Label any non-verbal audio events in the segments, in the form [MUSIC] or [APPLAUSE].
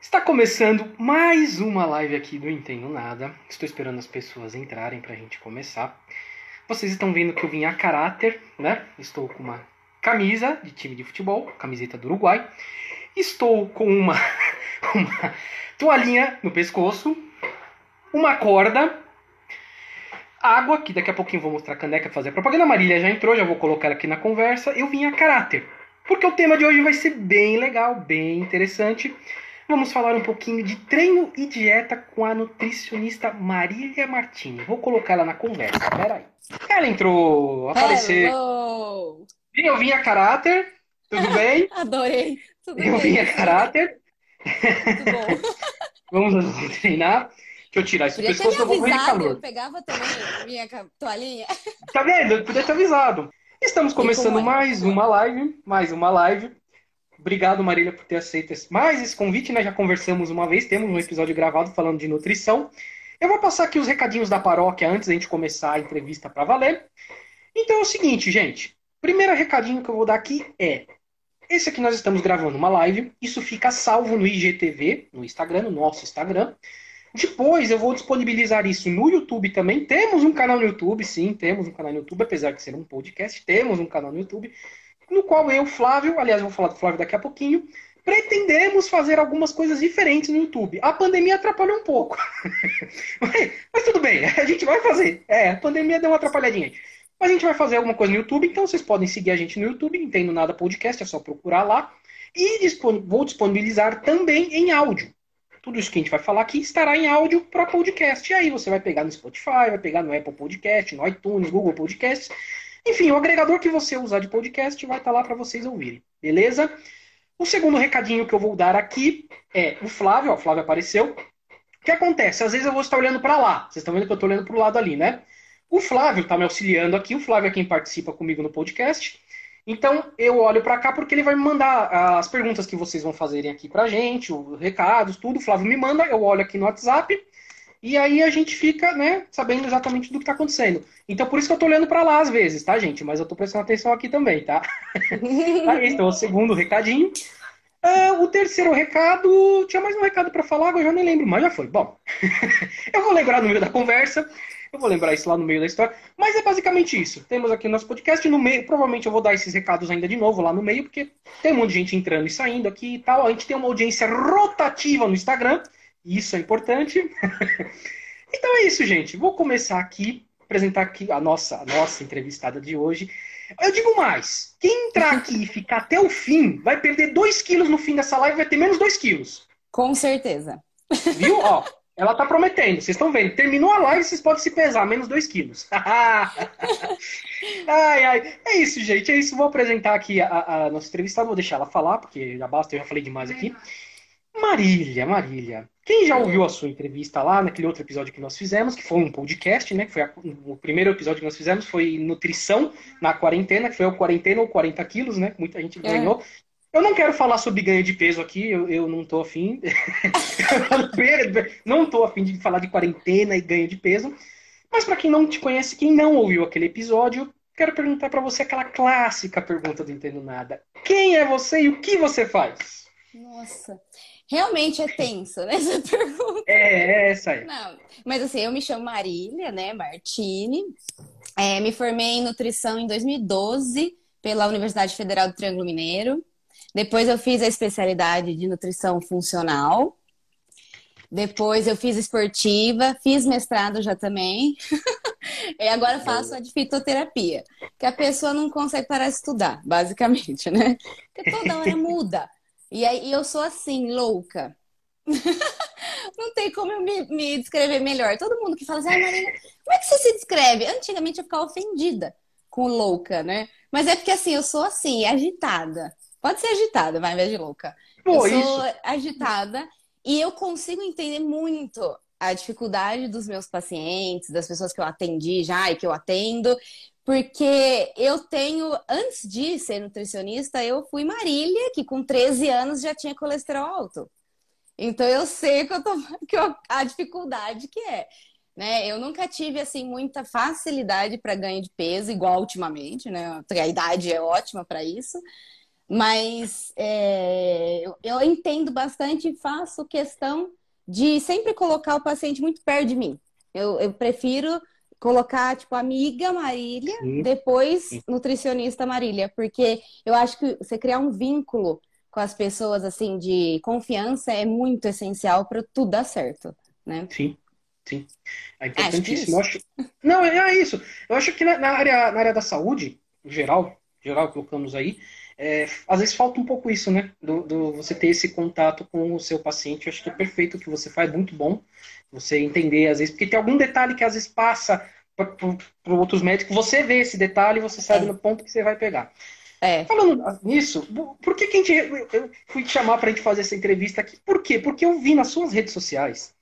Está começando mais uma live aqui do Entendo Nada. Estou esperando as pessoas entrarem para a gente começar. Vocês estão vendo que eu vim a caráter, né? Estou com uma camisa de time de futebol, camiseta do Uruguai. Estou com uma, [LAUGHS] uma toalhinha no pescoço, uma corda, água, que daqui a pouquinho vou mostrar a caneca para fazer a propaganda. A Marília já entrou, já vou colocar aqui na conversa. Eu vim a caráter, porque o tema de hoje vai ser bem legal, bem interessante. Vamos falar um pouquinho de treino e dieta com a nutricionista Marília Martini. Vou colocar ela na conversa, peraí. Ela entrou, apareceu. Hello! Eu vim a caráter, tudo [LAUGHS] bem? Adorei. Tudo Eu bem. vim a caráter. Muito bom. [LAUGHS] Vamos treinar. Deixa eu tirar esse pescoço, eu vou morrer de calor. eu pegava também minha toalhinha. Tá vendo? Eu podia ter avisado. Estamos começando mais uma live, mais uma live. Obrigado, Marília, por ter aceito mais esse convite, né? Já conversamos uma vez, temos um episódio gravado falando de nutrição. Eu vou passar aqui os recadinhos da paróquia antes da gente começar a entrevista para valer. Então é o seguinte, gente. Primeiro recadinho que eu vou dar aqui é: esse aqui nós estamos gravando uma live, isso fica salvo no IGTV, no Instagram, no nosso Instagram. Depois eu vou disponibilizar isso no YouTube também. Temos um canal no YouTube, sim, temos um canal no YouTube, apesar de ser um podcast, temos um canal no YouTube, no qual eu, Flávio, aliás, vou falar do Flávio daqui a pouquinho, pretendemos fazer algumas coisas diferentes no YouTube. A pandemia atrapalhou um pouco. [LAUGHS] mas, tudo bem, a gente vai fazer. É, a pandemia deu uma atrapalhadinha. Mas a gente vai fazer alguma coisa no YouTube, então vocês podem seguir a gente no YouTube, Entendo Nada Podcast, é só procurar lá. E vou disponibilizar também em áudio. Tudo isso que a gente vai falar aqui estará em áudio para podcast. E aí você vai pegar no Spotify, vai pegar no Apple Podcast, no iTunes, Google Podcasts. Enfim, o agregador que você usar de podcast vai estar lá para vocês ouvirem. Beleza? O segundo recadinho que eu vou dar aqui é o Flávio. Ó, o Flávio apareceu. O que acontece? Às vezes eu vou estar olhando para lá. Vocês estão vendo que eu estou olhando para o lado ali, né? O Flávio está me auxiliando aqui. O Flávio é quem participa comigo no podcast. Então eu olho para cá porque ele vai me mandar as perguntas que vocês vão fazerem aqui pra gente, os recados, tudo. O Flávio me manda, eu olho aqui no WhatsApp e aí a gente fica, né, sabendo exatamente do que tá acontecendo. Então por isso que eu tô olhando para lá às vezes, tá, gente? Mas eu tô prestando atenção aqui também, tá? [LAUGHS] Aí, então, o segundo recadinho. Ah, o terceiro recado. Tinha mais um recado para falar, agora eu já nem lembro, mas já foi. Bom, [LAUGHS] eu vou lembrar no meio da conversa. Eu vou lembrar isso lá no meio da história. Mas é basicamente isso. Temos aqui o nosso podcast. No meio, provavelmente eu vou dar esses recados ainda de novo lá no meio, porque tem um monte de gente entrando e saindo aqui e tal. A gente tem uma audiência rotativa no Instagram. Isso é importante. [LAUGHS] então é isso, gente. Vou começar aqui, apresentar aqui a nossa, a nossa entrevistada de hoje. Eu digo mais: quem entrar aqui e ficar até o fim vai perder 2 quilos no fim dessa live, vai ter menos 2 quilos. Com certeza. Viu? Ó, ela tá prometendo. Vocês estão vendo. Terminou a live, vocês podem se pesar, menos 2 quilos. [LAUGHS] ai, ai. É isso, gente. É isso. Vou apresentar aqui a, a nossa entrevistada. Vou deixar ela falar, porque já basta, eu já falei demais aqui. Marília, Marília. Quem já ouviu a sua entrevista lá naquele outro episódio que nós fizemos, que foi um podcast, né? Que foi a- o primeiro episódio que nós fizemos, foi nutrição na quarentena, que foi o quarentena ou 40 quilos, né? Muita gente É. ganhou. Eu não quero falar sobre ganho de peso aqui, eu, eu não tô afim. [LAUGHS] não tô afim de falar de quarentena e ganho de peso. Mas para quem não te conhece, quem não ouviu aquele episódio, quero perguntar para você aquela clássica pergunta do Entendo Nada. Quem é você e o que você faz? Nossa. Realmente é tenso, né, essa [LAUGHS] pergunta. É, é essa aí. Não, mas assim, eu me chamo Marília, né, Martini. É, me formei em nutrição em 2012 pela Universidade Federal do Triângulo Mineiro. Depois eu fiz a especialidade de nutrição funcional. Depois eu fiz esportiva, fiz mestrado já também. [LAUGHS] e agora faço a de fitoterapia, que a pessoa não consegue parar de estudar, basicamente, né? Porque toda hora muda. E aí eu sou assim, louca. [LAUGHS] Não tem como eu me, me descrever melhor. Todo mundo que fala assim, ai Marina, como é que você se descreve? Antigamente eu ficava ofendida com louca, né? Mas é porque assim, eu sou assim, agitada. Pode ser agitada, vai, ao invés de louca. Pô, eu isso. sou agitada e eu consigo entender muito a dificuldade dos meus pacientes, das pessoas que eu atendi já e que eu atendo, porque eu tenho, antes de ser nutricionista, eu fui Marília, que com 13 anos já tinha colesterol alto. Então eu sei que eu tô, [LAUGHS] que eu- a dificuldade que é. Né? Eu nunca tive assim muita facilidade para ganho de peso, igual ultimamente, né? A idade é ótima para isso. Mas é, eu, eu entendo bastante e faço questão de sempre colocar o paciente muito perto de mim. Eu, eu prefiro colocar, tipo, amiga Marília, Sim. depois Sim. nutricionista Marília, porque eu acho que você criar um vínculo com as pessoas, assim, de confiança é muito essencial para tudo dar certo, né? Sim. Sim. É importantíssimo. Acho que é acho... Não, é, é isso. Eu acho que na, área, na área da saúde, geral, geral colocamos aí, é, às vezes falta um pouco isso, né? Do, do, você ter esse contato com o seu paciente. Eu acho que é perfeito o que você faz, muito bom. Você entender, às vezes, porque tem algum detalhe que às vezes passa para outros médicos, você vê esse detalhe e você sabe é. no ponto que você vai pegar. É. Falando nisso, por que, que a gente, eu fui te chamar para a gente fazer essa entrevista aqui? Por quê? Porque eu vi nas suas redes sociais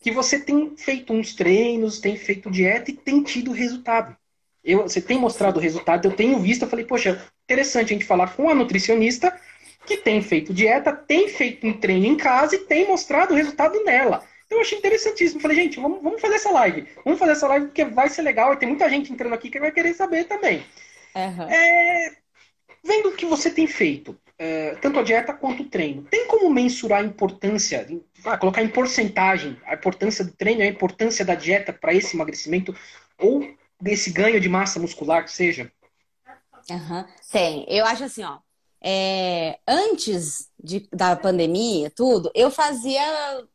que você tem feito uns treinos, tem feito dieta e tem tido resultado. Eu, você tem mostrado o resultado, eu tenho visto, eu falei, poxa, interessante a gente falar com a nutricionista que tem feito dieta, tem feito um treino em casa e tem mostrado o resultado nela. Então eu achei interessantíssimo. Falei, gente, vamos, vamos fazer essa live. Vamos fazer essa live porque vai ser legal e tem muita gente entrando aqui que vai querer saber também. Uhum. É, vendo o que você tem feito, é, tanto a dieta quanto o treino, tem como mensurar a importância, ah, colocar em porcentagem a importância do treino e a importância da dieta para esse emagrecimento ou desse ganho de massa muscular que seja? Uhum. Tem. Eu acho assim, ó. É, antes de, da pandemia, tudo, eu fazia,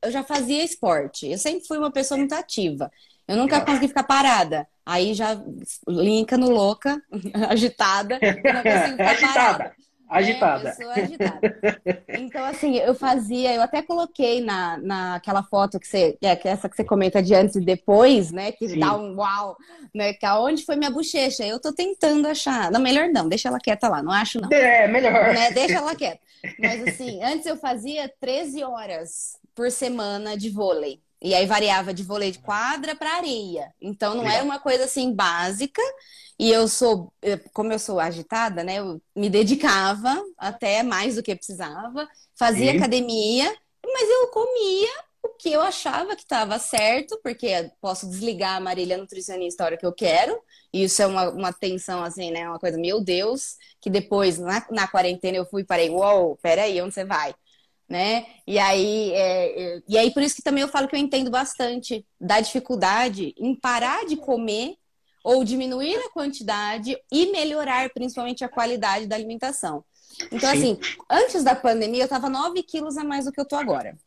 eu já fazia esporte. Eu sempre fui uma pessoa muito ativa. Eu nunca consegui ficar parada. Aí já linka no louca, [LAUGHS] agitada. Não consigo ficar agitada. Parada. Agitada. É, eu sou agitada. [LAUGHS] Então, assim, eu fazia, eu até coloquei na, naquela foto que você, é, que é essa que você comenta de antes e depois, né? Que Sim. dá um uau, né? Que aonde foi minha bochecha? Eu tô tentando achar. Não, melhor não, deixa ela quieta lá, não acho não. É, melhor. Né? Deixa ela quieta. Mas assim, antes eu fazia 13 horas por semana de vôlei. E aí variava de vôlei de quadra para areia. Então não Legal. era uma coisa assim básica. E eu sou, como eu sou agitada, né? Eu me dedicava até mais do que precisava, fazia Sim. academia, mas eu comia o que eu achava que estava certo, porque posso desligar a Marília nutricionista a hora que eu quero. E isso é uma, uma tensão, assim, né? Uma coisa, meu Deus, que depois, na, na quarentena, eu fui e parei, uou, wow, peraí, onde você vai? Né? E aí, é, é, e aí, por isso que também eu falo que eu entendo bastante da dificuldade em parar de comer ou diminuir a quantidade e melhorar principalmente a qualidade da alimentação. Então, Sim. assim, antes da pandemia, eu tava 9 quilos a mais do que eu tô agora.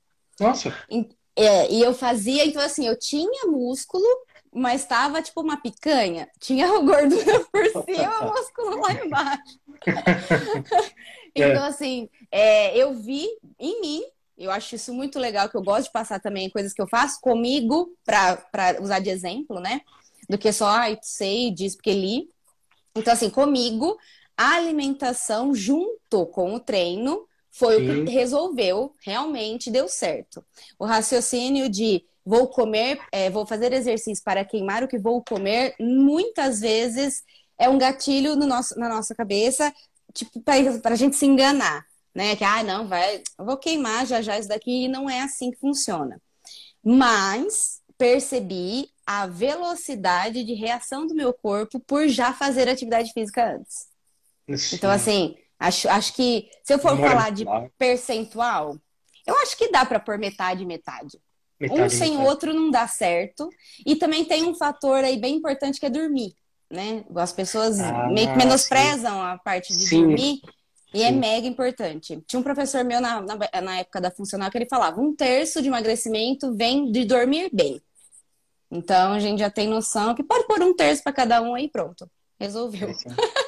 Nossa! E, é, e eu fazia, então, assim, eu tinha músculo, mas tava tipo uma picanha. Tinha gordura por cima, músculo lá embaixo. [LAUGHS] então, é. assim, é, eu vi em mim eu acho isso muito legal, que eu gosto de passar também coisas que eu faço comigo, para usar de exemplo, né? do que só, ai, sei disso porque li. Então, assim, comigo, a alimentação junto com o treino foi Sim. o que resolveu, realmente deu certo. O raciocínio de vou comer, é, vou fazer exercício para queimar o que vou comer, muitas vezes é um gatilho no nosso, na nossa cabeça, tipo, para a gente se enganar, né? Que, ah, não, vai, eu vou queimar já já isso daqui, e não é assim que funciona. Mas percebi a velocidade de reação do meu corpo por já fazer atividade física antes. Sim. Então, assim, acho, acho que se eu for falar de percentual, eu acho que dá para pôr metade metade. metade um sem o outro não dá certo. E também tem um fator aí bem importante que é dormir, né? As pessoas ah, meio que menosprezam sim. a parte de sim. dormir. E é Sim. é mega importante. Tinha um professor meu na, na, na, época da funcional que ele falava: um terço de emagrecimento vem de dormir bem. Então a gente já tem noção que pode pôr um terço para cada um aí pronto. Resolveu. [LAUGHS]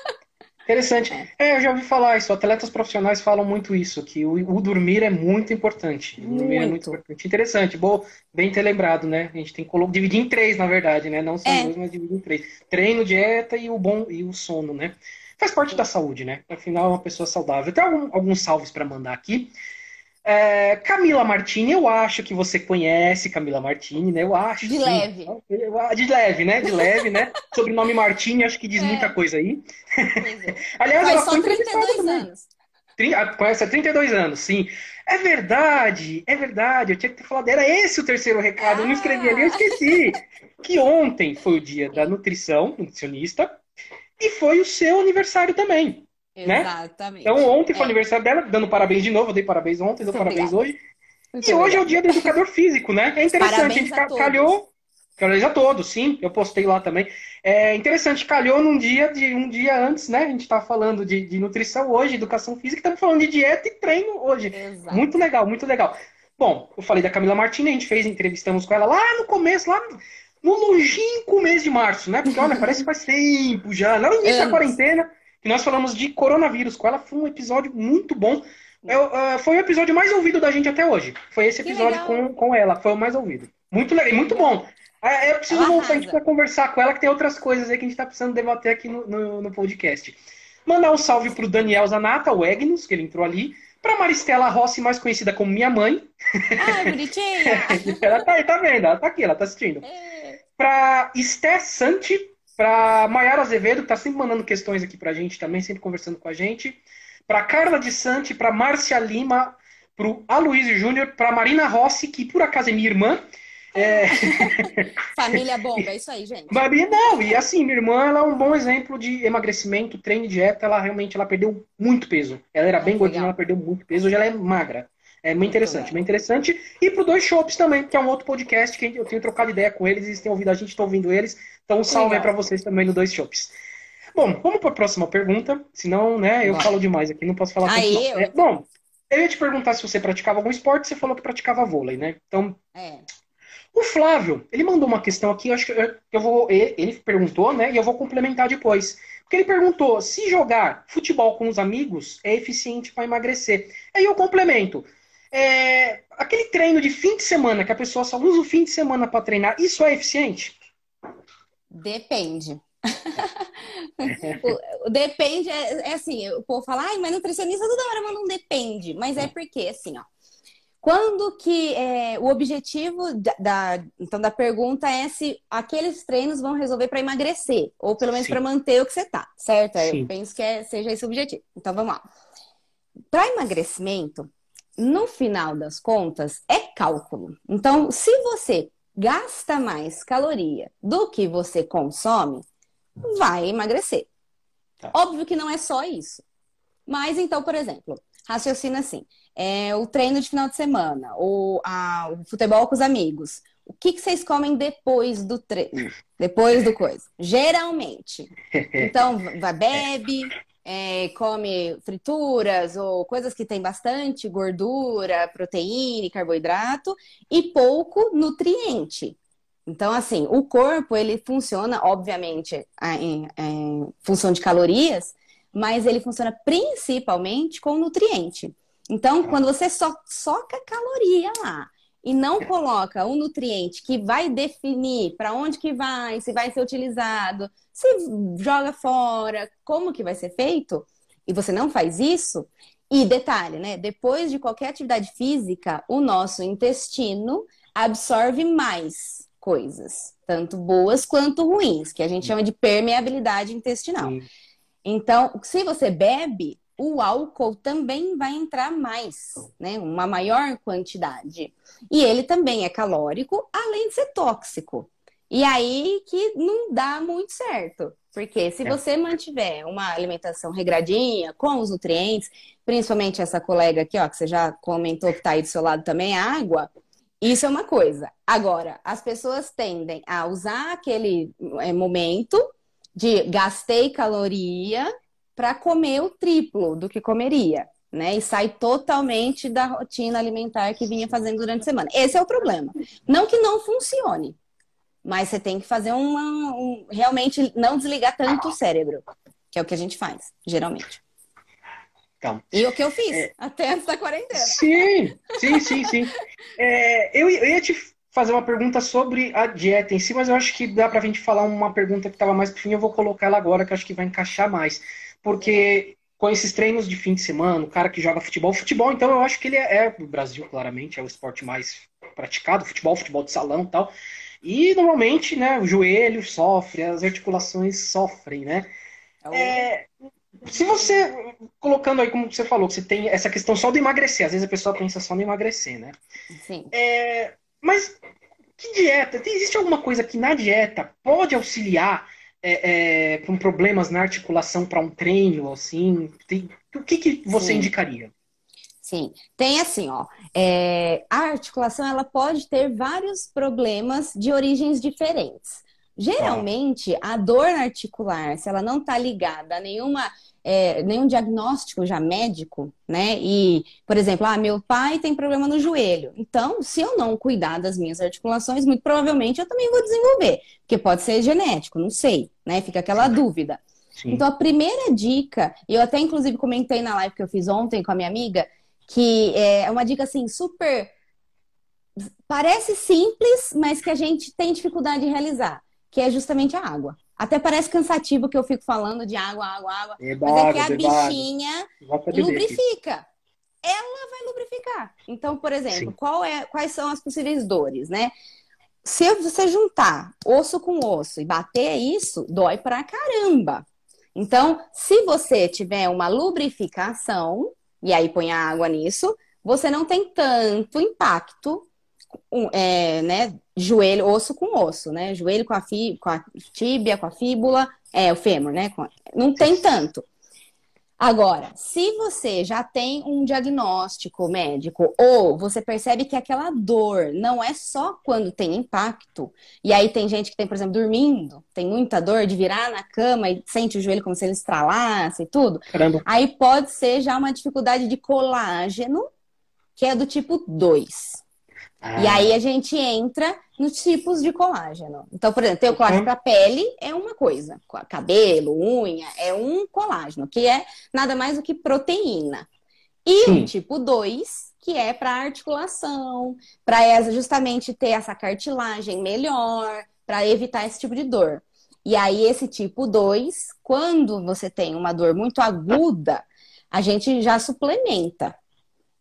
Interessante. É. eu já ouvi falar isso. Atletas profissionais falam muito isso, que o, o dormir é muito importante. O dormir é muito importante. Interessante. Bom, bem ter lembrado, né? A gente tem que dividir em três, na verdade, né? Não só é. dois, mas dividir em três. Treino, dieta e o bom e o sono, né? Faz parte da saúde, né? Afinal, é uma pessoa saudável. Tem algum, alguns salves para mandar aqui. É, Camila Martini, eu acho que você conhece Camila Martini, né? Eu acho. De sim. leve. De leve, né? De leve, né? [LAUGHS] Sobrenome Martini, acho que diz é. muita coisa aí. É. [LAUGHS] Aliás, Mas ela só foi 32 anos. Ah, conhece há 32 anos, sim. É verdade, é verdade. Eu tinha que ter falado. Era esse o terceiro recado. Ah. Eu não escrevi ali, eu esqueci. [LAUGHS] que ontem foi o dia da nutrição, nutricionista, e foi o seu aniversário também. Né? Exatamente. Então ontem foi é. aniversário dela, dando parabéns de novo, dei parabéns ontem, dou parabéns hoje. Muito e hoje é o dia do educador físico, né? É interessante, parabéns a gente a calhou. Parabéns a todos, sim, eu postei lá também. É interessante, calhou num dia de um dia antes, né? A gente tá falando de, de nutrição hoje, educação física, estamos falando de dieta e treino hoje. Exato. Muito legal, muito legal. Bom, eu falei da Camila Martins, a gente fez, entrevistamos com ela lá no começo, lá no longínquo mês de março, né? Porque, olha, parece que faz tempo já, lá no início da quarentena, que nós falamos de coronavírus com ela. Foi um episódio muito bom. Eu, uh, foi o episódio mais ouvido da gente até hoje. Foi esse episódio com, com ela, foi o mais ouvido. Muito legal, muito bom. É, eu preciso voltar aqui para conversar com ela, que tem outras coisas aí que a gente está precisando debater aqui no, no, no podcast. Mandar um salve pro Daniel Zanata, o Egnos, que ele entrou ali. Pra Maristela Rossi, mais conhecida como minha mãe. Ah, bonitinha! [LAUGHS] ela tá aí, tá vendo? Ela tá aqui, ela tá assistindo. É. Pra Esté Santi, pra Maiara Azevedo, que tá sempre mandando questões aqui pra gente também, sempre conversando com a gente. Pra Carla de Santi, pra Márcia Lima, pro Aloysio Júnior, pra Marina Rossi, que por acaso é minha irmã. É... [LAUGHS] Família bomba, é isso aí, gente. Não, e assim, minha irmã ela é um bom exemplo de emagrecimento, treino e dieta. Ela realmente ela perdeu muito peso. Ela era bem gordinha, ela perdeu muito peso. Hoje ela é magra. É muito interessante, bem interessante. E pro Dois Shops também, que é um outro podcast que eu tenho trocado ideia com eles, eles têm ouvido a gente, estão ouvindo eles. Então um salve aí pra vocês também no Dois Shops. Bom, vamos para a próxima pergunta. Senão, né, eu Vai. falo demais aqui, não posso falar aí, eu... é, Bom, eu ia te perguntar se você praticava algum esporte, você falou que praticava vôlei, né? Então, é. O Flávio, ele mandou uma questão aqui, eu acho que eu, eu vou. Ele perguntou, né? E eu vou complementar depois. Porque ele perguntou se jogar futebol com os amigos é eficiente para emagrecer. Aí eu complemento. É, aquele treino de fim de semana que a pessoa só usa o fim de semana para treinar, isso é eficiente? Depende. [LAUGHS] depende, é, é, assim, o povo fala, ai, mas nutricionista toda hora manda um depende. Mas é porque, assim, ó, quando que é, o objetivo da, da, então da pergunta é se aqueles treinos vão resolver para emagrecer ou pelo menos para manter o que você tá, certo? Sim. Eu penso que é, seja esse o objetivo. Então vamos lá. Para emagrecimento, no final das contas, é cálculo. Então, se você gasta mais caloria do que você consome, vai emagrecer. Tá. Óbvio que não é só isso. Mas então, por exemplo, raciocina assim: é, o treino de final de semana, ou a, o futebol com os amigos. O que, que vocês comem depois do treino? [LAUGHS] Depois do coisa? Geralmente. [LAUGHS] Então, vai, bebe, é, come frituras ou coisas que tem bastante gordura, proteína e carboidrato e pouco nutriente. Então, assim, o corpo ele funciona, obviamente, em, em função de calorias, mas ele funciona principalmente com nutriente. Então, quando você só soca caloria lá e não coloca um nutriente que vai definir para onde que vai, se vai ser utilizado, se joga fora, como que vai ser feito, e você não faz isso, e detalhe, né? Depois de qualquer atividade física, o nosso intestino absorve mais coisas, tanto boas quanto ruins, que a gente chama de permeabilidade intestinal. Sim. Então, se você bebe, o álcool também vai entrar mais, né? Uma maior quantidade. E ele também é calórico, além de ser tóxico. E aí que não dá muito certo. Porque se é. você mantiver uma alimentação regradinha, com os nutrientes, principalmente essa colega aqui, ó, que você já comentou que está aí do seu lado também, a água, isso é uma coisa. Agora, as pessoas tendem a usar aquele é, momento de gastei caloria para comer o triplo do que comeria, né? E sai totalmente da rotina alimentar que vinha fazendo durante a semana. Esse é o problema. Não que não funcione, mas você tem que fazer uma. Um, realmente não desligar tanto o cérebro, que é o que a gente faz, geralmente. Então, e o que eu fiz é... até antes da quarentena. Sim, sim, sim, sim. É, eu, eu ia te fazer uma pergunta sobre a dieta em si, mas eu acho que dá pra gente falar uma pergunta que estava mais pro fim, eu vou colocar ela agora, que acho que vai encaixar mais. Porque com esses treinos de fim de semana, o cara que joga futebol, futebol, então eu acho que ele é, é no Brasil, claramente, é o esporte mais praticado, futebol, futebol de salão e tal. E normalmente, né, o joelho sofre, as articulações sofrem, né? É, se você, colocando aí como você falou, que você tem essa questão só do emagrecer, às vezes a pessoa pensa só no emagrecer, né? Sim. É, mas que dieta? Existe alguma coisa que na dieta pode auxiliar é, é, com problemas na articulação para um treino, assim? Tem, o que, que você Sim. indicaria? Sim, tem assim, ó. É, a articulação ela pode ter vários problemas de origens diferentes. Geralmente, a dor articular, se ela não está ligada a nenhuma, é, nenhum diagnóstico já médico, né? E, por exemplo, ah, meu pai tem problema no joelho. Então, se eu não cuidar das minhas articulações, muito provavelmente eu também vou desenvolver, porque pode ser genético, não sei, né? Fica aquela dúvida. Sim. Então, a primeira dica, eu até inclusive comentei na live que eu fiz ontem com a minha amiga, que é uma dica assim super parece simples, mas que a gente tem dificuldade de realizar que é justamente a água. Até parece cansativo que eu fico falando de água, água, água. mas é que a bichinha lubrifica. Ela vai lubrificar. Então, por exemplo, é, quais são as possíveis dores, né? Se você juntar osso com osso e bater isso, dói pra caramba. Então, se você tiver uma lubrificação, e aí põe a água nisso, você não tem tanto impacto é, né, joelho, osso com osso, né? Joelho com a, fi, com a tíbia, com a fíbula, é, o fêmur, né? Não tem tanto. Agora, se você já tem um diagnóstico médico ou você percebe que aquela dor não é só quando tem impacto, e aí tem gente que tem, por exemplo, dormindo, tem muita dor de virar na cama e sente o joelho como se ele estralasse e tudo, Caramba. aí pode ser já uma dificuldade de colágeno, que é do tipo 2. E aí a gente entra nos tipos de colágeno. Então, por exemplo, tem o colágeno para pele é uma coisa, cabelo, unha, é um colágeno, que é nada mais do que proteína. E Sim. o tipo 2, que é para articulação, para justamente ter essa cartilagem melhor, para evitar esse tipo de dor. E aí, esse tipo 2, quando você tem uma dor muito aguda, a gente já suplementa.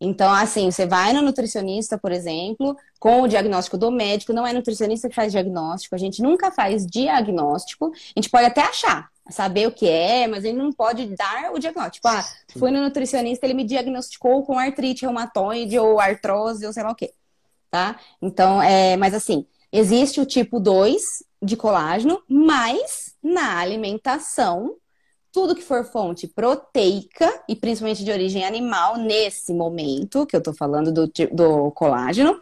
Então, assim, você vai no nutricionista, por exemplo, com o diagnóstico do médico, não é nutricionista que faz diagnóstico, a gente nunca faz diagnóstico, a gente pode até achar, saber o que é, mas ele não pode dar o diagnóstico. Tipo, ah, fui no nutricionista, ele me diagnosticou com artrite reumatoide ou artrose ou sei lá o quê, tá? Então, é, mas assim, existe o tipo 2 de colágeno, mas na alimentação tudo que for fonte proteica, e principalmente de origem animal, nesse momento que eu tô falando do, do colágeno,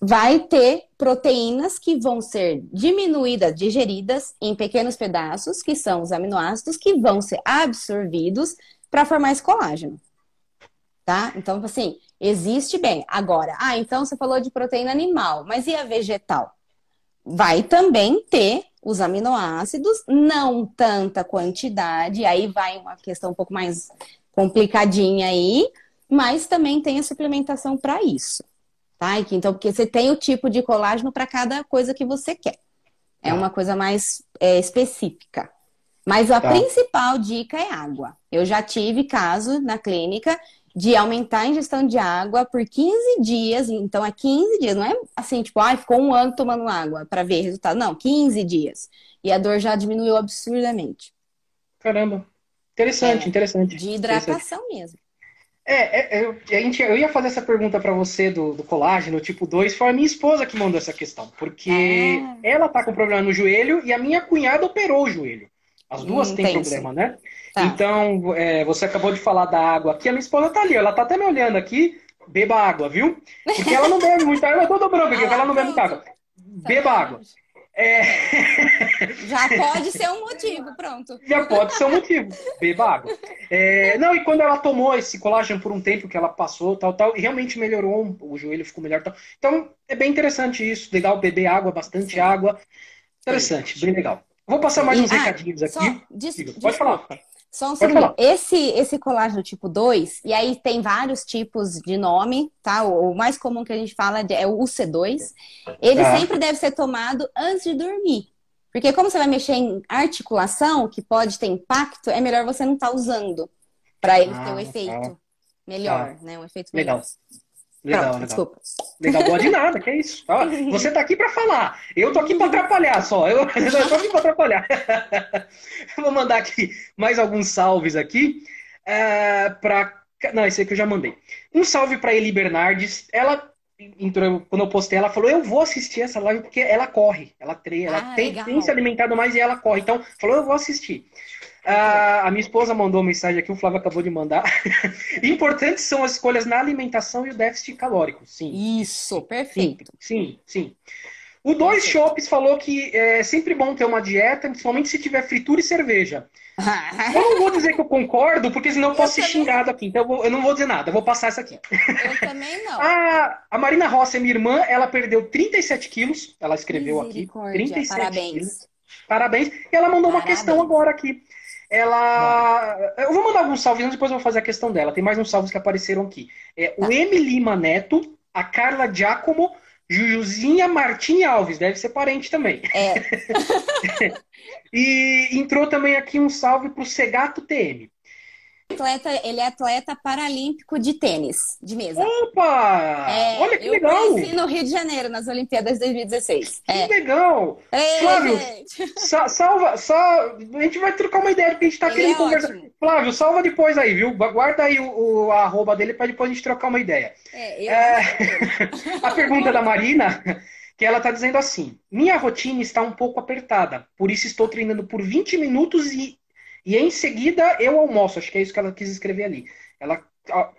vai ter proteínas que vão ser diminuídas, digeridas em pequenos pedaços, que são os aminoácidos, que vão ser absorvidos para formar esse colágeno. Tá? Então, assim, existe bem. Agora, ah, então você falou de proteína animal, mas e a vegetal? Vai também ter os aminoácidos, não tanta quantidade, aí vai uma questão um pouco mais complicadinha aí, mas também tem a suplementação para isso, tá? Então, porque você tem o tipo de colágeno para cada coisa que você quer. É uma coisa mais é, específica. Mas a tá. principal dica é água. Eu já tive caso na clínica de aumentar a ingestão de água por 15 dias. Então, é 15 dias. Não é assim, tipo, ah, ficou um ano tomando água para ver resultado. Não, 15 dias. E a dor já diminuiu absurdamente. Caramba. Interessante, é, interessante. De hidratação interessante. mesmo. É, é, eu, a gente, eu ia fazer essa pergunta para você do, do, colágeno tipo 2, foi a minha esposa que mandou essa questão, porque ah. ela tá com problema no joelho e a minha cunhada operou o joelho. As duas têm problema, né? Tá. Então, é, você acabou de falar da água aqui, a minha esposa tá ali, ela tá até me olhando aqui, beba água, viu? Porque ela não bebe muita água, eu tô dobrando aqui, [LAUGHS] ela não bebe muita água. Beba água. É... [LAUGHS] Já pode ser um motivo, pronto. Já pode ser um motivo. Beba água. É... Não, e quando ela tomou esse colágeno por um tempo que ela passou, tal, tal, realmente melhorou, o joelho ficou melhor. Tal. Então, é bem interessante isso. Legal beber água, bastante Sim. água. Interessante, bem legal. Vou passar mais uns ah, recadinhos aqui. Só, des, Pode falar. Só um segundo. Esse, esse colágeno tipo 2, e aí tem vários tipos de nome, tá? O, o mais comum que a gente fala é o UC2. Ele ah. sempre deve ser tomado antes de dormir. Porque como você vai mexer em articulação, que pode ter impacto, é melhor você não estar tá usando para ele ah, ter um efeito tá. melhor, tá. né? Um efeito melhor. Legal. Legal, Pronto, legal. Desculpa. Legal, boa de nada, que é isso. Ó, [LAUGHS] você tá aqui para falar. Eu tô aqui para atrapalhar só. Eu, [LAUGHS] eu tô aqui para atrapalhar. eu [LAUGHS] vou mandar aqui mais alguns salves aqui. É, para Não, esse aqui eu já mandei. Um salve para Eli Bernardes. Ela entrou, quando eu postei, ela falou: Eu vou assistir essa live porque ela corre, ela treina, ela ah, tem, tem, se alimentado mais e ela corre. Então, falou: Eu vou assistir. Ah, a minha esposa mandou uma mensagem aqui, o Flávio acabou de mandar. [LAUGHS] Importantes são as escolhas na alimentação e o déficit calórico. Sim. Isso, perfeito. Sim, sim. sim. O Dois Shops falou que é sempre bom ter uma dieta, principalmente se tiver fritura e cerveja. [LAUGHS] eu não vou dizer que eu concordo, porque senão eu posso eu ser também... xingado aqui. Então eu, vou, eu, não vou dizer nada, eu vou passar essa aqui. Eu também [LAUGHS] não. a, a Marina Rossi, minha irmã, ela perdeu 37 quilos. Ela escreveu aqui. 37 Parabéns. quilos. Parabéns. E ela mandou Parabéns. uma questão agora aqui. Ela. Eu vou mandar alguns salves, depois eu vou fazer a questão dela. Tem mais uns salves que apareceram aqui. É, o tá. M. Lima Neto, a Carla Giacomo Jujuzinha Martim Alves, deve ser parente também. É. [LAUGHS] e entrou também aqui um salve para o Segato TM atleta, ele é atleta paralímpico de tênis, de mesa. Opa! É, Olha que eu legal! Eu conheci no Rio de Janeiro, nas Olimpíadas de 2016. Que é. legal! Ei, Flávio, sa salva, só, a gente vai trocar uma ideia, porque a gente tá ele querendo é conversar. Ótimo. Flávio, salva depois aí, viu? Guarda aí o, o arroba dele para depois a gente trocar uma ideia. É, eu é... [LAUGHS] a pergunta da Marina que ela está dizendo assim: minha rotina está um pouco apertada, por isso estou treinando por 20 minutos e e em seguida eu almoço. Acho que é isso que ela quis escrever ali. Ela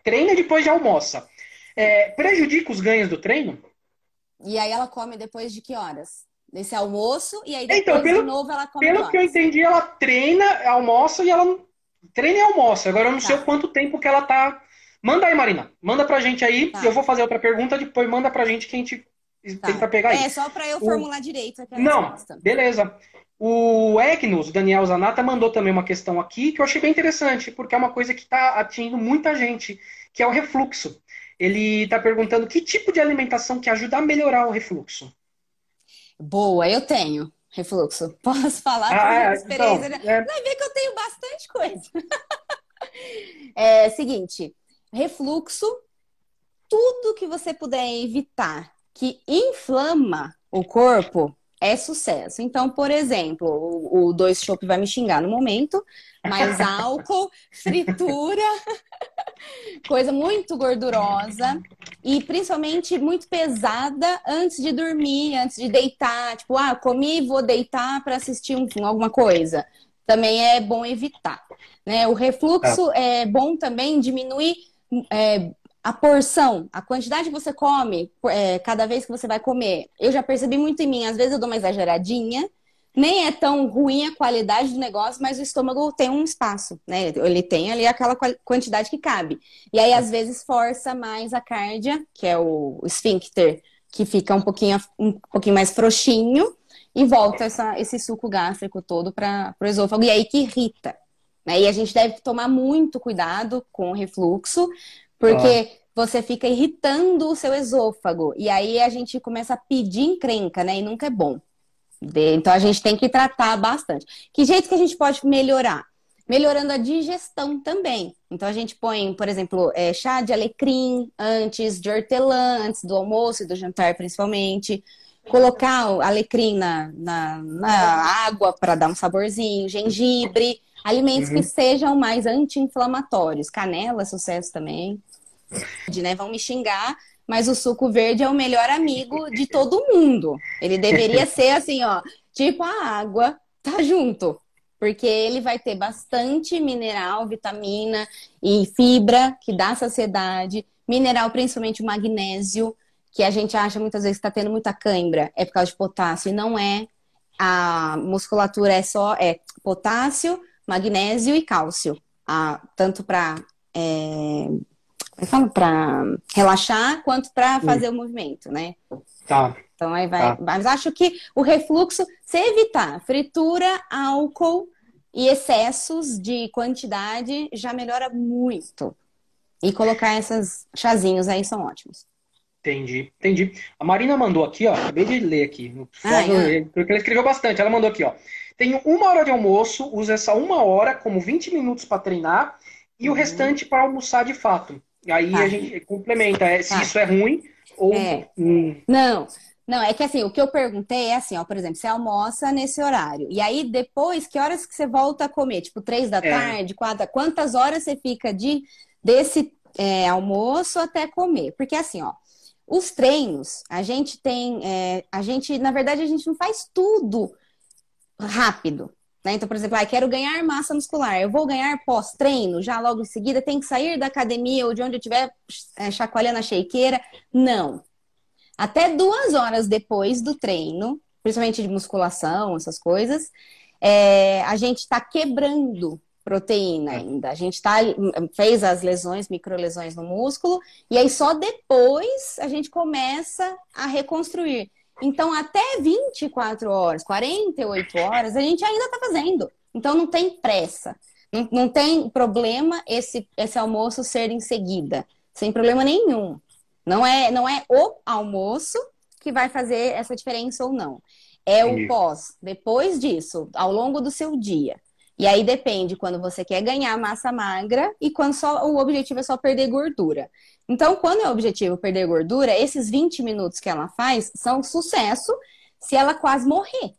treina e depois já almoça. É, prejudica os ganhos do treino? E aí ela come depois de que horas? Nesse almoço e aí então, depois então, pelo, de novo ela come Pelo que eu entendi, ela treina, almoça e ela treina e almoça. Agora eu não tá. sei o quanto tempo que ela tá. Manda aí, Marina. Manda pra gente aí. Tá. Eu vou fazer outra pergunta, depois manda pra gente que a gente tá. tenta pegar aí. É, só pra eu formular o... direito aqui Não, resposta. beleza. O Egnos, Daniel Zanata, mandou também uma questão aqui que eu achei bem interessante, porque é uma coisa que está atingindo muita gente, que é o refluxo. Ele está perguntando que tipo de alimentação que ajuda a melhorar o refluxo. Boa, eu tenho refluxo. [LAUGHS] Posso falar ah, é, experiência? Então, é... Vai ver que eu tenho bastante coisa. [LAUGHS] é seguinte, refluxo, tudo que você puder evitar que inflama o corpo, é sucesso. Então, por exemplo, o, o Dois Shop vai me xingar no momento, mas [LAUGHS] álcool, fritura, [LAUGHS] coisa muito gordurosa e principalmente muito pesada antes de dormir, antes de deitar. Tipo, ah, comi, vou deitar para assistir um, alguma coisa. Também é bom evitar. Né? O refluxo é, é bom também diminuir é, a porção, a quantidade que você come é, cada vez que você vai comer. Eu já percebi muito em mim, às vezes eu dou uma exageradinha, nem é tão ruim a qualidade do negócio, mas o estômago tem um espaço, né? Ele tem ali aquela quantidade que cabe. E aí, às vezes, força mais a cárdia, que é o esfíncter, que fica um pouquinho, um pouquinho mais frouxinho, e volta essa, esse suco gástrico todo para o esôfago. E aí que irrita. Né? E a gente deve tomar muito cuidado com o refluxo, porque ah. você fica irritando o seu esôfago. E aí a gente começa a pedir encrenca, né? E nunca é bom. Então a gente tem que tratar bastante. Que jeito que a gente pode melhorar? Melhorando a digestão também. Então a gente põe, por exemplo, é, chá de alecrim antes, de hortelã antes do almoço e do jantar, principalmente. Colocar o alecrim na, na, na água para dar um saborzinho, gengibre. Alimentos uhum. que sejam mais anti-inflamatórios. Canela, sucesso também né? Vão me xingar, mas o suco verde é o melhor amigo de todo mundo. Ele deveria [LAUGHS] ser assim, ó, tipo a água, tá junto. Porque ele vai ter bastante mineral, vitamina e fibra, que dá saciedade. Mineral, principalmente o magnésio, que a gente acha muitas vezes que está tendo muita cãibra, é por causa de potássio, e não é. A musculatura é só é potássio, magnésio e cálcio. Ah, tanto para é, falo para relaxar quanto para fazer hum. o movimento, né? Tá. Então aí vai. Tá. Mas acho que o refluxo, se evitar fritura, álcool e excessos de quantidade, já melhora muito. E colocar esses chazinhos aí são ótimos. Entendi, entendi. A Marina mandou aqui, ó. Acabei de ler aqui. Ah, é. Porque ela escreveu bastante. Ela mandou aqui, ó. Tenho uma hora de almoço, uso essa uma hora como 20 minutos para treinar e uhum. o restante para almoçar de fato. Aí tá. a gente complementa é, se tá. isso é ruim ou. É. Hum. Não. Não, é que assim, o que eu perguntei é assim, ó, por exemplo, você almoça nesse horário. E aí, depois, que horas que você volta a comer? Tipo, três da é. tarde, quatro, quantas horas você fica de desse é, almoço até comer? Porque assim, ó, Os treinos, a gente tem, é, a gente, na verdade, a gente não faz tudo rápido. Né? Então, por exemplo, ah, quero ganhar massa muscular, eu vou ganhar pós-treino, já logo em seguida, tem que sair da academia ou de onde eu estiver é, chacoalhando a shakeira. Não. Até duas horas depois do treino, principalmente de musculação, essas coisas, é, a gente está quebrando proteína ainda. A gente tá, fez as lesões, microlesões no músculo, e aí só depois a gente começa a reconstruir. Então, até 24 horas, 48 horas, a gente ainda está fazendo. Então, não tem pressa. Não, não tem problema esse, esse almoço ser em seguida. Sem problema nenhum. Não é, não é o almoço que vai fazer essa diferença ou não. É o pós, depois disso, ao longo do seu dia. E aí depende quando você quer ganhar massa magra e quando só o objetivo é só perder gordura. Então, quando é o objetivo perder gordura, esses 20 minutos que ela faz são sucesso se ela quase morrer.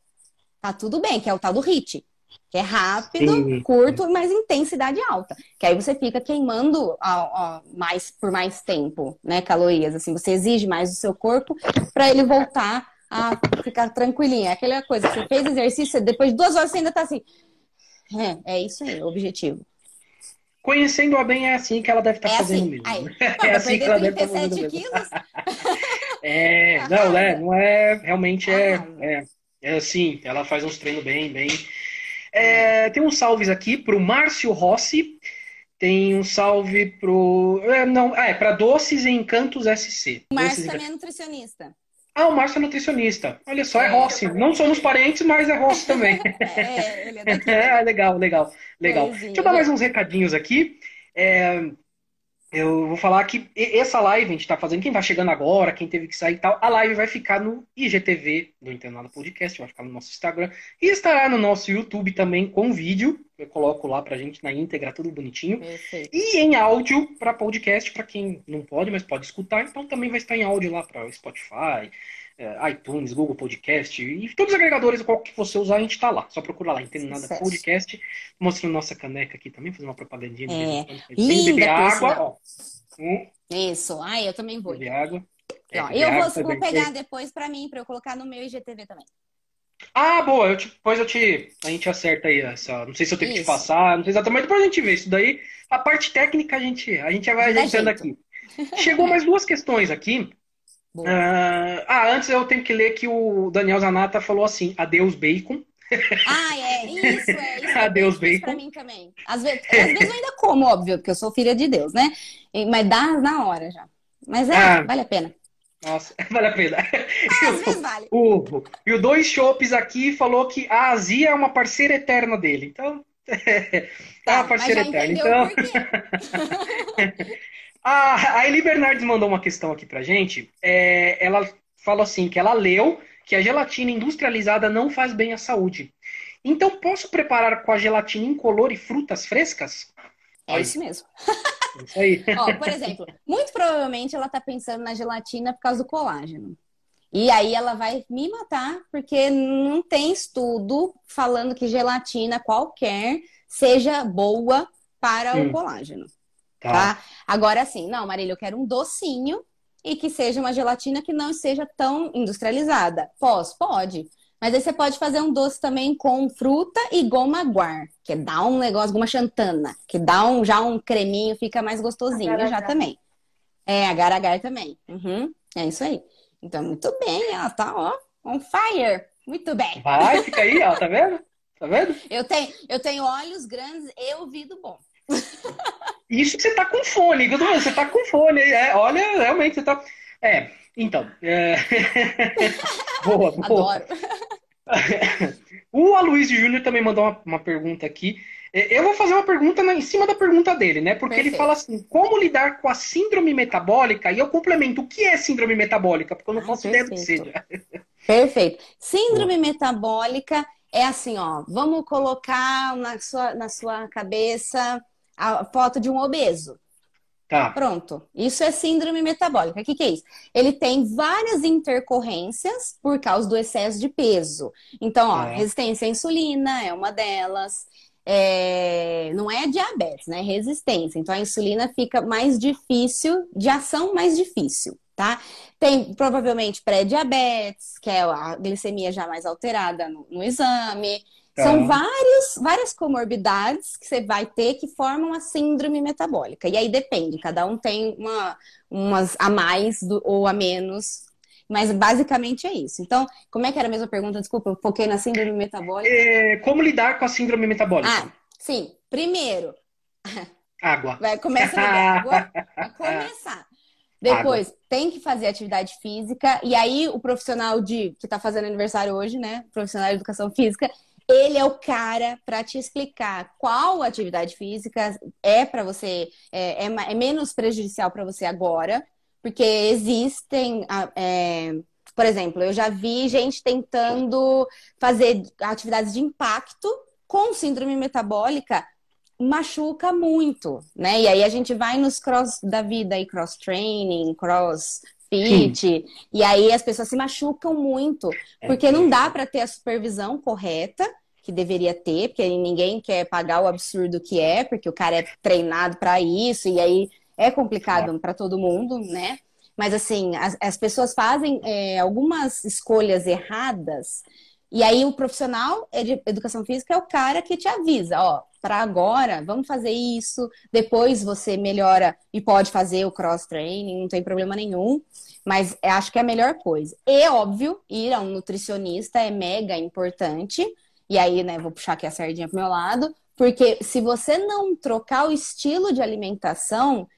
Tá tudo bem, que é o tal do HIT. Que é rápido, Sim. curto, mas intensidade alta. Que aí você fica queimando mais por mais tempo, né? Calorias. Assim, você exige mais do seu corpo para ele voltar a ficar tranquilinho. É aquela coisa, você fez exercício, depois de duas horas você ainda tá assim. É, é isso aí, o objetivo. Conhecendo-a bem, é assim que ela deve estar tá é fazendo assim. mesmo. Aí, [LAUGHS] é assim que ela deve estar tá fazendo quilos? mesmo. [LAUGHS] é, não, é, não é, realmente é, é, é assim, ela faz uns treinos bem, bem. É, tem uns salves aqui pro Márcio Rossi, tem um salve pro, é, não, é, para Doces e Encantos SC. O Márcio também é nutricionista. Ah, o Márcio é nutricionista. Olha só, é, é Rossi. Não somos parentes, mas é Rossi também. [LAUGHS] é, ele é daqui. [LAUGHS] É, legal, legal, legal. Deixa eu dar mais uns recadinhos aqui. É, eu vou falar que essa live a gente está fazendo, quem vai chegando agora, quem teve que sair e tal, a live vai ficar no IGTV do Internado Podcast, vai ficar no nosso Instagram e estará no nosso YouTube também com vídeo. Eu coloco lá pra gente na íntegra, tudo bonitinho. Perfeito. E em áudio para podcast, para quem não pode, mas pode escutar, então também vai estar em áudio lá para Spotify, é, iTunes, Google Podcast e todos os agregadores, qual que você usar, a gente tá lá. Só procura lá, entende nada podcast. Mostrando nossa caneca aqui também, fazer uma propagandinha. É, linda, beber água. Hum. Isso, ai, eu também vou. Beber água. É, eu vou, vou pegar depois para mim, para eu colocar no meu IGTV também. Ah, boa, eu te, depois eu te. A gente acerta aí essa. Não sei se eu tenho isso. que te passar, não sei exatamente, depois a gente vê. Isso daí, a parte técnica a gente, a gente vai ajeitando aqui. Chegou mais duas questões aqui. Uh, ah, antes eu tenho que ler que o Daniel Zanata falou assim: adeus, bacon. Ah, é, isso, é. Isso [LAUGHS] adeus, é bacon. Pra mim também. Às vezes, às vezes eu ainda como, óbvio, porque eu sou filha de Deus, né? Mas dá na hora já. Mas é, ah, vale a pena. Nossa, [LAUGHS] vale a pena. Ah, às [LAUGHS] vezes vale. O, e o Dois Chopes aqui falou que a Azia é uma parceira eterna dele. Então, é tá, uma parceira eterna. Então... A, a Eli Bernardes mandou uma questão aqui pra gente. É, ela falou assim, que ela leu que a gelatina industrializada não faz bem à saúde. Então, posso preparar com a gelatina incolor e frutas frescas? É isso mesmo. É isso aí. [LAUGHS] Ó, por exemplo, muito provavelmente ela tá pensando na gelatina por causa do colágeno. E aí ela vai me matar, porque não tem estudo falando que gelatina qualquer seja boa para hum. o colágeno. Tá. tá? Agora sim, não, Marília, eu quero um docinho e que seja uma gelatina que não seja tão industrializada. Posso? Pode. Mas aí você pode fazer um doce também com fruta e goma guar, que dá um negócio, goma xantana, que dá um, já um creminho, fica mais gostosinho agar, já também. É, agar-agar também. Uhum, é isso aí. Então, muito bem, ela tá, ó, on fire. Muito bem. Vai, fica aí, ó, tá vendo? Tá vendo? Eu tenho, eu tenho olhos grandes e ouvido bom. [LAUGHS] Isso que você tá com fone, você tá com fone. É, olha, realmente você tá. É, então. É... [LAUGHS] boa, boa. Adoro. [LAUGHS] o Aloysio Júnior também mandou uma, uma, pergunta aqui. É, eu vou fazer uma pergunta em cima da pergunta dele, né? Porque Perfeito. ele fala assim: como lidar com a síndrome metabólica? E eu complemento: o que é síndrome metabólica? Porque eu não ah, faço ideia do que seja. Perfeito. Síndrome metabólica é assim, ó. Vamos colocar na sua, na sua cabeça a foto de um obeso. Tá. Pronto. Isso é síndrome metabólica. O que, que, é isso? Ele tem várias intercorrências por causa do excesso de peso. Então, ó, é. resistência à insulina é uma delas. É... Não é diabetes, né? Resistência. Então, a insulina fica mais difícil, de ação mais difícil, tá? Tem provavelmente pré-diabetes, que é a glicemia já mais alterada no, no exame. São vários, várias comorbidades que você vai ter que formam a síndrome metabólica. E aí depende, cada um tem uma, umas a mais do, ou a menos mas basicamente é isso. Então, como é que era a mesma pergunta? Desculpa, eu foquei na síndrome metabólica. É, como lidar com a síndrome metabólica? Ah, sim. Primeiro. [LAUGHS] Água. Vai, começa a água. [LAUGHS] Vai começar. Depois, água. tem que fazer atividade física. E aí, o profissional de que está fazendo aniversário hoje, né? Profissional de educação física, ele é o cara para te explicar qual atividade física é para você, é, é, é menos prejudicial para você agora porque existem, é, por exemplo, eu já vi gente tentando fazer atividades de impacto com síndrome metabólica machuca muito, né? E aí a gente vai nos cross da vida e cross training, cross fit, e aí as pessoas se machucam muito, é porque não dá para ter a supervisão correta que deveria ter, porque ninguém quer pagar o absurdo que é, porque o cara é treinado para isso, e aí é complicado para todo mundo, né? Mas assim, as, as pessoas fazem é, algumas escolhas erradas, e aí o profissional de educação física é o cara que te avisa, ó, para agora, vamos fazer isso, depois você melhora e pode fazer o cross training, não tem problema nenhum. Mas acho que é a melhor coisa. E, óbvio, ir a um nutricionista é mega importante. E aí, né, vou puxar aqui a sardinha pro meu lado, porque se você não trocar o estilo de alimentação,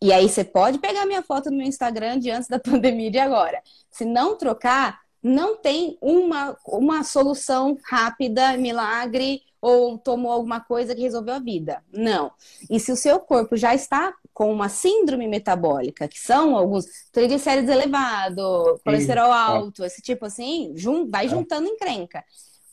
e aí você pode pegar minha foto no meu Instagram de antes da [LAUGHS] pandemia e de agora. Se não trocar, não tem uma, uma solução rápida, milagre, ou tomou alguma coisa que resolveu a vida. Não. E se o seu corpo já está com uma síndrome metabólica, que são alguns triglicéridos elevados, colesterol alto, esse tipo assim, vai é. juntando encrenca.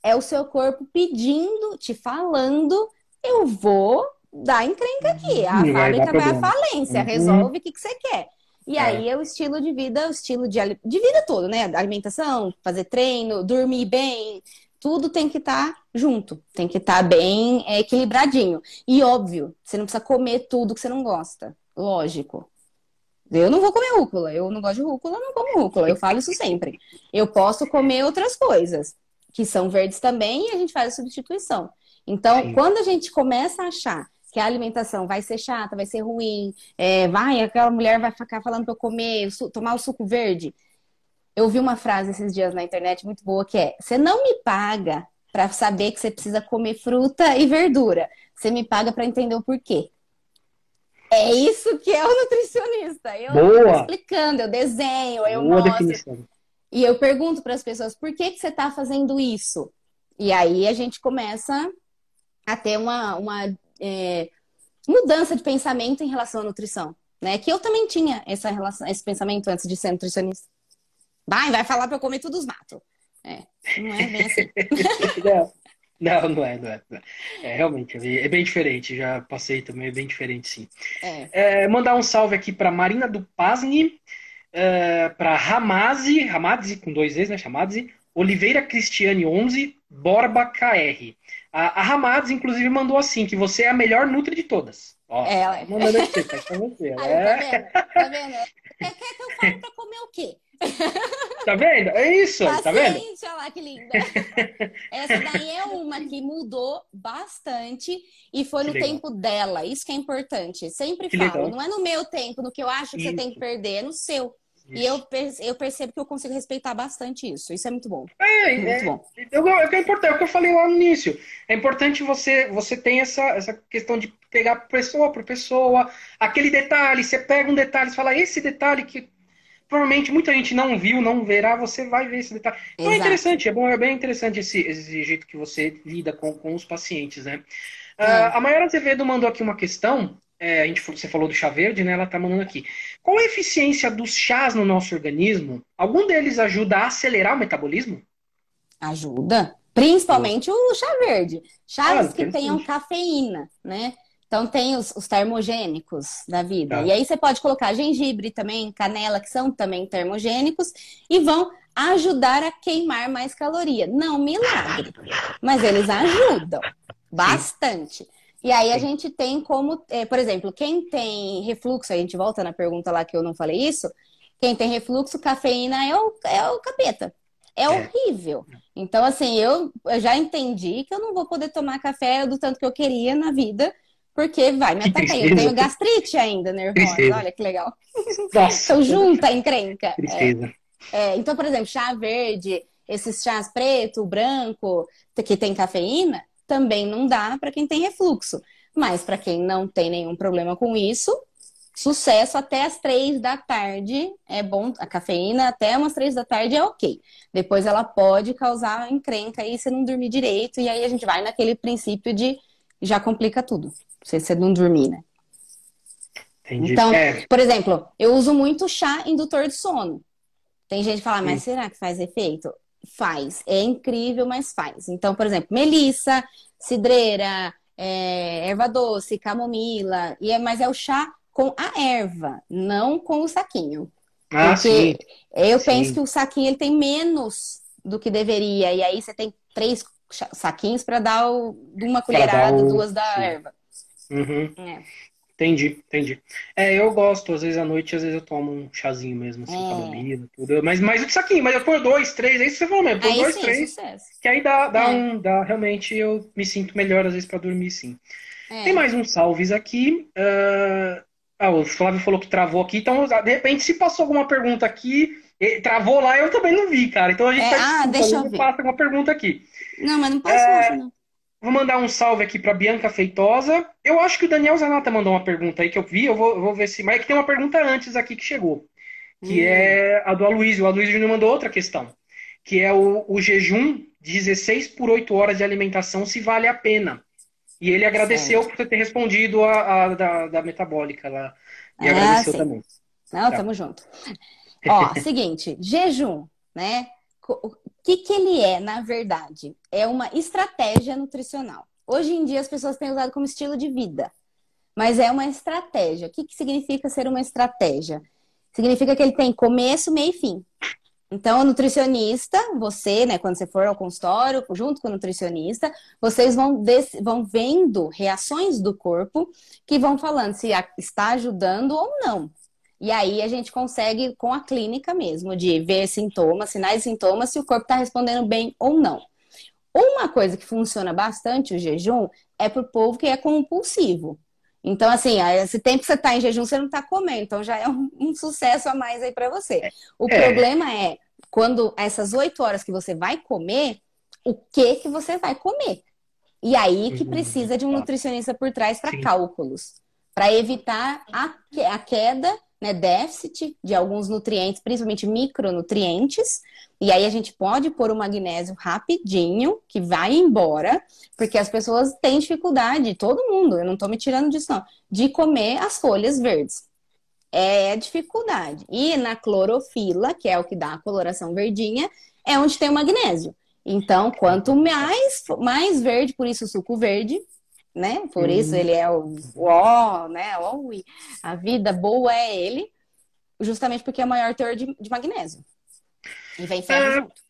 É o seu corpo pedindo, te falando, eu vou dá encrenca aqui. A uhum. fábrica vai, à falência, uhum. resolve o que, que você quer. E é. aí é o estilo de vida, o estilo de, de vida todo, né? Alimentação, fazer treino, dormir bem, tudo tem que estar tá junto, tem que estar tá bem é, equilibradinho. E óbvio, você não precisa comer tudo que você não gosta. Lógico. Eu não vou comer rúcula, eu não gosto de rúcula, não como rúcula, eu falo isso sempre. Eu posso comer outras coisas, que são verdes também, e a gente faz a substituição. Então, Sim. quando a gente começa a achar que a alimentação vai ser chata, vai ser ruim, é, vai, aquela mulher vai ficar falando para eu comer, tomar o suco verde. Eu vi uma frase esses dias na internet muito boa que é: você não me paga para saber que você precisa comer fruta e verdura, você me paga para entender o porquê. É isso que é o nutricionista. Eu Boa. explicando, eu desenho, eu Boa mostro. Definição. E eu pergunto para as pessoas: por que, que você está fazendo isso? E aí a gente começa a ter uma, uma é, mudança de pensamento em relação à nutrição. Né? Que eu também tinha essa relação, esse pensamento antes de ser nutricionista. Vai, vai falar para eu comer tudo os matos. É, não é bem assim. [LAUGHS] não, não é, não é, não é. é. realmente, é bem diferente. Já passei também, é bem diferente, sim. É. É, mandar um salve aqui para Marina do Pasni, é, para Ramazi, Ramazi com dois vezes, né? Chamazi, Oliveira Cristiane 11, Borba KR. A, a Ramades, inclusive, mandou assim, que você é a melhor Nutri de todas. Ó, ela. [LAUGHS] Tá mandando aqui, tá com você. Aí, é. Tá vendo? Tá vendo? Quer, que eu fale pra comer o quê? [LAUGHS] Tá vendo? É isso, Paciente, tá vendo? Olha lá que linda. Essa daí é uma que mudou bastante e foi no tempo dela. Isso que é importante. Sempre que falo, legal. não é no meu tempo, no que eu acho que isso. você tem que perder, é no seu. E eu, eu percebo que eu consigo respeitar bastante isso. Isso é muito bom. É, muito é, bom. Eu, eu, é importante, é o que eu falei lá no início. É importante você, você ter essa, essa questão de pegar pessoa por pessoa, aquele detalhe, você pega um detalhe, você fala, esse detalhe que provavelmente muita gente não viu, não verá, você vai ver esse detalhe. Então é interessante, é bom, é bem interessante esse, esse jeito que você lida com, com os pacientes, né? Uh, a Mayara Azevedo mandou aqui uma questão é, a gente, você falou do chá verde, né? Ela está mandando aqui. Qual a eficiência dos chás no nosso organismo? Algum deles ajuda a acelerar o metabolismo? Ajuda. Principalmente o chá verde. Chás ah, que tenham cafeína, né? Então tem os, os termogênicos da vida. Tá. E aí você pode colocar gengibre também, canela, que são também termogênicos, e vão ajudar a queimar mais caloria. Não milagre, mas eles ajudam bastante. Sim. E aí a gente tem como, é, por exemplo, quem tem refluxo, a gente volta na pergunta lá que eu não falei isso, Quem tem refluxo, cafeína é o, é o capeta. É, é. horrível. Então, assim, eu, eu já entendi que eu não vou poder tomar café do tanto que eu queria na vida, porque vai me [LAUGHS] atacar. Eu tenho gastrite ainda nervosa. Tristeza. Olha que legal. Então, junta encrenca. Tristeza. É. É, então, por exemplo, chá verde, esses chás preto, branco, que tem cafeína, também não dá para quem tem refluxo. Mas para quem não tem nenhum problema com isso, sucesso até as três da tarde é bom. A cafeína até umas três da tarde é ok. Depois ela pode causar encrenca aí se não dormir direito. E aí a gente vai naquele princípio de já complica tudo. Se você não dormir, né? Entendi. Então, é. por exemplo, eu uso muito chá indutor de sono. Tem gente que fala, mas será que faz efeito? Faz. É incrível, mas faz. Então, por exemplo, melissa, cidreira, é, erva doce, camomila, e é, mas é o chá com a erva, não com o saquinho. Ah, Porque sim. eu sim. penso que o saquinho ele tem menos do que deveria, e aí você tem três saquinhos para dar o, uma colherada, o... duas da sim. erva. Uhum. É. Entendi, entendi. É, eu gosto, às vezes à noite, às vezes eu tomo um chazinho mesmo, assim, é. camomila, tudo. Mas, mas o saquinho, mas eu ponho dois, três, é isso que você falou mesmo, põe dois, sim, três. Sucesso. Que aí dá, dá é. um, dá, realmente eu me sinto melhor às vezes para dormir, sim. É. Tem mais uns salves aqui. Uh... Ah, o Flávio falou que travou aqui, então de repente se passou alguma pergunta aqui, travou lá, eu também não vi, cara. Então a gente é, tá ah, deixa eu ver. passa alguma pergunta aqui. Não, mas não passou, é... não. Vou mandar um salve aqui para Bianca Feitosa. Eu acho que o Daniel Zanata mandou uma pergunta aí que eu vi. Eu vou, vou ver se. Mas é que tem uma pergunta antes aqui que chegou. Que hum. é a do Aloysio. O Aloysio Júnior mandou outra questão. Que é o, o jejum 16 por 8 horas de alimentação, se vale a pena. E ele agradeceu certo. por ter respondido a, a da, da, metabólica lá. E ah, agradeceu sim. também. Não, tá. tamo junto. [LAUGHS] Ó, seguinte, jejum, né? Que, que ele é, na verdade? É uma estratégia nutricional. Hoje em dia as pessoas têm usado como estilo de vida, mas é uma estratégia. O que, que significa ser uma estratégia? Significa que ele tem começo, meio e fim. Então, o nutricionista, você, né, quando você for ao consultório, junto com o nutricionista, vocês vão, vão vendo reações do corpo que vão falando se está ajudando ou não. E aí a gente consegue, com a clínica mesmo, de ver sintomas, sinais e sintomas, se o corpo está respondendo bem ou não. Uma coisa que funciona bastante o jejum é para o povo que é compulsivo. Então, assim, esse tempo que você está em jejum, você não está comendo, então já é um, um, sucesso a mais aí para você. O é. problema é quando essas oito horas que você vai comer, o que que você vai comer? E aí que uhum. precisa de um nutricionista por trás para cálculos, para evitar a, a queda né, déficit de alguns nutrientes, principalmente micronutrientes, e aí a gente pode pôr o magnésio rapidinho, que vai embora, porque as pessoas têm dificuldade, todo mundo, eu não estou me tirando disso não, de comer as folhas verdes. É dificuldade. E na clorofila, que é o que dá a coloração verdinha, é onde tem o magnésio. Então, quanto mais, mais verde, por isso suco verde, né? Por isso ele é o, ó, né? O, a vida boa é ele, justamente porque é o maior teor de, de magnésio. E vem ferro é, junto.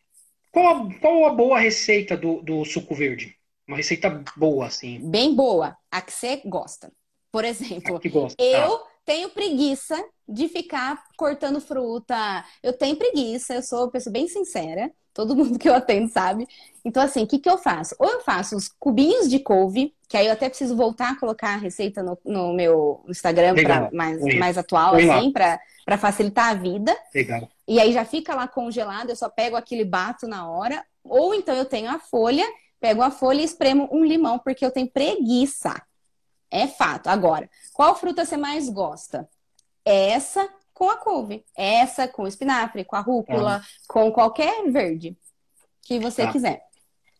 Qual a, qual a boa receita do, do suco verde? Uma receita boa, assim. Bem boa. A que você gosta. Por exemplo, gosta. eu ah. tenho preguiça de ficar cortando fruta. Eu tenho preguiça, eu sou uma pessoa bem sincera. Todo mundo que eu atendo sabe. Então, assim, o que, que eu faço? Ou eu faço os cubinhos de couve, que aí eu até preciso voltar a colocar a receita no, no meu Instagram para mais, mais atual, Oi assim, para facilitar a vida. Legal. E aí já fica lá congelado, eu só pego aquele bato na hora. Ou então eu tenho a folha, pego a folha e espremo um limão, porque eu tenho preguiça. É fato. Agora, qual fruta você mais gosta? Essa com a couve. Essa com espinafre, com a rúcula, ah. com qualquer verde que você ah. quiser.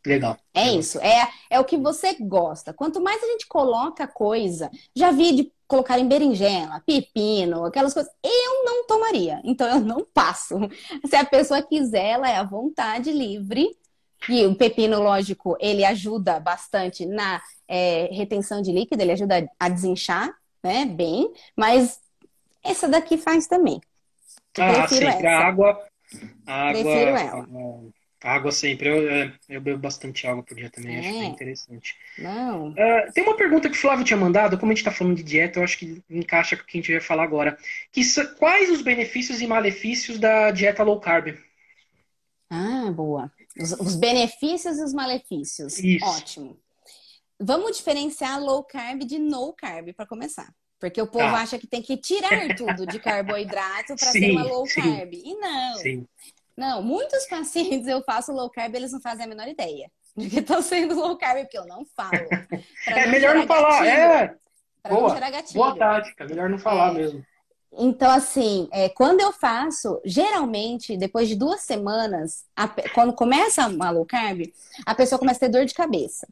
Legal. É Legal. isso. É, é o que você gosta. Quanto mais a gente coloca coisa, já vi de colocar em berinjela, pepino, aquelas coisas, eu não tomaria. Então eu não passo. [LAUGHS] Se a pessoa quiser, ela é à vontade, livre. E o pepino, lógico, ele ajuda bastante na é, retenção de líquido, ele ajuda a desinchar, né? Bem, mas essa daqui faz também. Eu ah, sim, a água. água prefiro ela. Água sempre. Eu, é, eu bebo bastante água por dia também, acho que é É, interessante. não. Ah, tem uma pergunta que o Flávio tinha mandado, como a gente está falando de dieta, eu acho que encaixa com o que a gente vai falar agora. Que quais os benefícios e malefícios da dieta low carb? Ah, boa. Os, os benefícios e os malefícios. Isso. Ótimo. Vamos diferenciar low carb de no carb para começar. Porque o povo Tá. acha que tem que tirar tudo de carboidrato para ser uma low sim. carb. E não. Sim. Não, muitos pacientes eu faço low carb, eles não fazem a menor ideia de que estão sendo low carb, porque eu não falo. É melhor não falar. gatilho, É, pra não boa. gerar gatilho. boa tática, melhor não falar É. mesmo. Então, assim, é, quando eu faço, geralmente, depois de duas semanas, a quando começa uma low carb, a pessoa começa a ter dor de cabeça.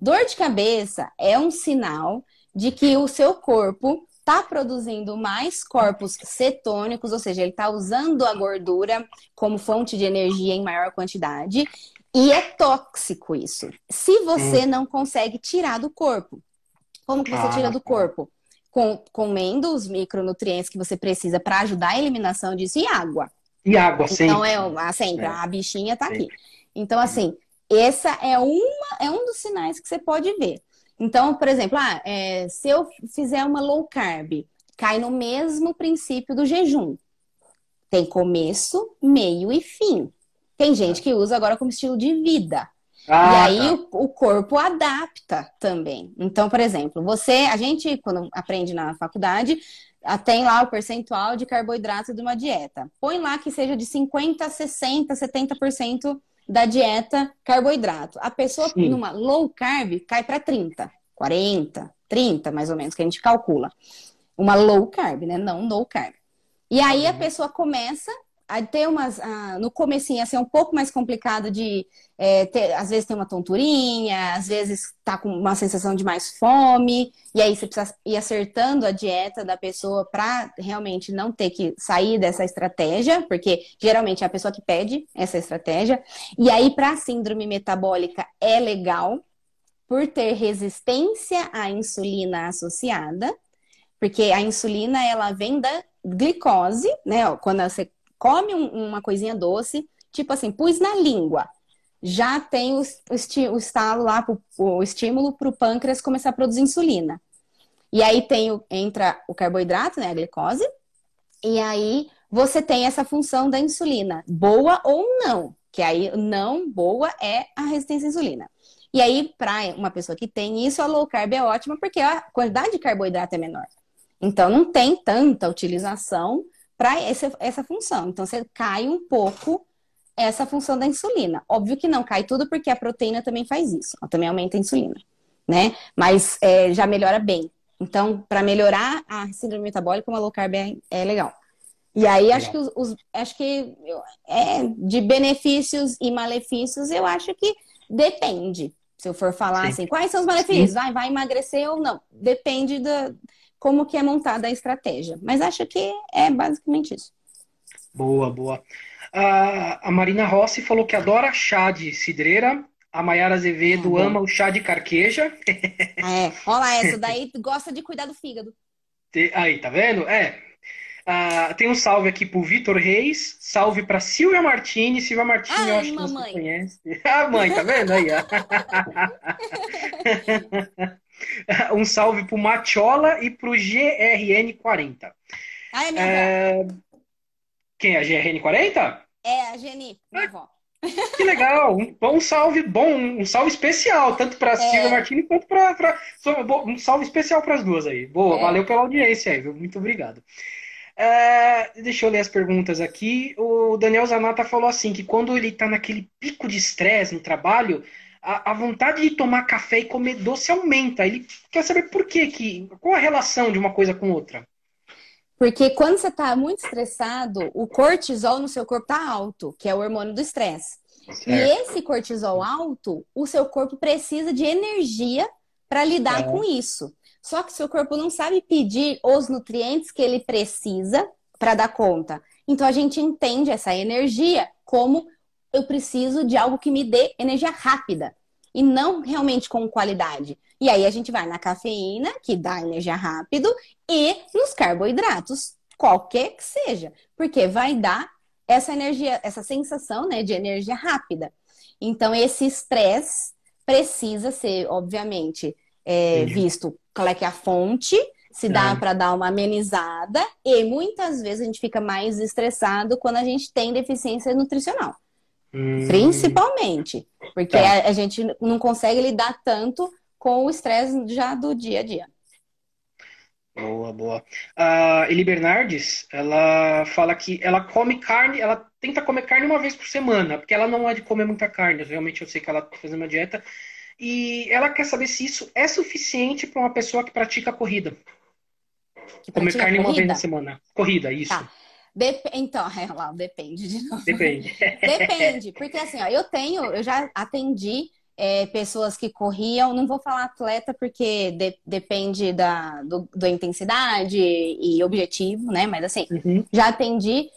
Dor de cabeça é um sinal de que o seu corpo está produzindo mais corpos cetônicos, ou seja, ele está usando a gordura como fonte de energia em maior quantidade, e é tóxico isso. Se você não consegue tirar do corpo. Como que você Ah, tira do tá. corpo? Com- comendo os micronutrientes que você precisa para ajudar a eliminação disso e água. E água, sempre. Então é ah, sempre, É. a bichinha tá aqui. Então, assim, essa é uma, é um dos sinais que você pode ver. Então, por exemplo, ah, é, se eu fizer uma low carb, cai no mesmo princípio do jejum. Tem começo, meio e fim. Tem gente que usa agora como estilo de vida. Ah, e aí tá. o, o corpo adapta também. Então, por exemplo, você, a gente, quando aprende na faculdade, tem lá o percentual de carboidrato de uma dieta. Põe lá que seja de 50, 60, 70% da dieta carboidrato. A pessoa Sim. numa low carb cai para 30, 40, 30 mais ou menos, que a gente calcula. Uma low carb, né? Não no carb. E aí a Uhum. pessoa começa a ter umas. ah, no comecinho, assim, é um pouco mais complicado de. é, ter- às vezes tem uma tonturinha, às vezes tá com uma sensação de mais fome, e aí você precisa ir acertando a dieta da pessoa para realmente não ter que sair dessa estratégia, porque geralmente é a pessoa que pede essa estratégia. E aí, para síndrome metabólica, é legal, por ter resistência à insulina associada, porque a insulina ela vem da glicose, né? Quando você come um- uma coisinha doce, tipo assim, pus na língua, já tem o, o, o estalo lá, pro- o estímulo para o pâncreas começar a produzir insulina. E aí tem o- entra o carboidrato, né? A glicose, e aí você tem essa função da insulina, boa ou não, que aí não boa é a resistência à insulina. E aí, para uma pessoa que tem isso, a low carb é ótima porque a quantidade de carboidrato é menor. Então, não tem tanta utilização para essa função. Então, você cai um pouco essa função da insulina. Óbvio que não cai tudo, porque a proteína também faz isso. Ela também aumenta a insulina, né? Mas é, já melhora bem. Então, para melhorar a síndrome metabólica, uma low carb é, é legal. E aí, acho que, os, os- acho que é, de benefícios e malefícios, eu acho que depende. Se eu for falar Sim. assim, quais são os malefícios? Vai, vai emagrecer ou não? Depende da como que é montada a estratégia. Mas acho que é basicamente isso. Boa, boa. A, a Marina Rossi falou que adora chá de cidreira. A Maiara Azevedo Ah, ama o chá de carqueja. [LAUGHS] É, olha lá, essa daí [LAUGHS] gosta de cuidar do fígado. Aí, tá vendo? É. Ah, tem um salve aqui pro Vitor Reis. Salve pra Silvia Martini. Silvia Martini, eu Ai, acho que você mamãe. conhece. [LAUGHS] Ah, mãe, tá vendo aí? [LAUGHS] Um salve pro Matiola e pro GRN40. Ah, é minha. É... Quem é a GRN40? É, a Geni, minha avó. [LAUGHS] Que legal, um, um salve bom, um salve especial, tanto para Silvia Martini quanto para. Um salve especial para as duas aí. Boa, É. valeu pela audiência aí, viu? Muito obrigado. É, deixa eu ler as perguntas aqui. O Daniel Zanata falou assim: que quando ele está naquele pico de estresse no trabalho, a, a vontade de tomar café e comer doce aumenta. Ele quer saber por quê, que, qual a relação de uma coisa com outra. Porque quando você tá muito estressado, o cortisol no seu corpo tá alto, que é o hormônio do estresse. E esse cortisol alto, o seu corpo precisa de energia para lidar É. com isso. Só que seu corpo não sabe pedir os nutrientes que ele precisa para dar conta. Então a gente entende essa energia como eu preciso de algo que me dê energia rápida e não realmente com qualidade. E aí a gente vai na cafeína, que dá energia rápido, e nos carboidratos, qualquer que seja, porque vai dar essa energia, essa sensação né, de energia rápida. Então, esse estresse precisa ser, obviamente, é, visto qual é que é a fonte, se dá é. para dar uma amenizada, e muitas vezes a gente fica mais estressado quando a gente tem deficiência nutricional. Hum. Principalmente, porque tá. a, a gente não consegue lidar tanto com o estresse já do dia a dia. Boa, boa. A Eli Bernardes, ela fala que ela come carne, ela tenta comer carne uma vez por semana, porque ela não é de comer muita carne. Realmente eu sei que ela está fazendo uma dieta. E ela quer saber se isso é suficiente para uma pessoa que pratica corrida. Que comer carne corrida? uma vez na semana. Corrida, isso. Tá. Dep então, [LAUGHS] é lá, depende de novo. Depende. [LAUGHS] depende, porque assim, ó, eu tenho, eu já atendi é, pessoas que corriam, não vou falar atleta porque de, depende da do, da intensidade e objetivo, né? Mas assim, uhum. já atendi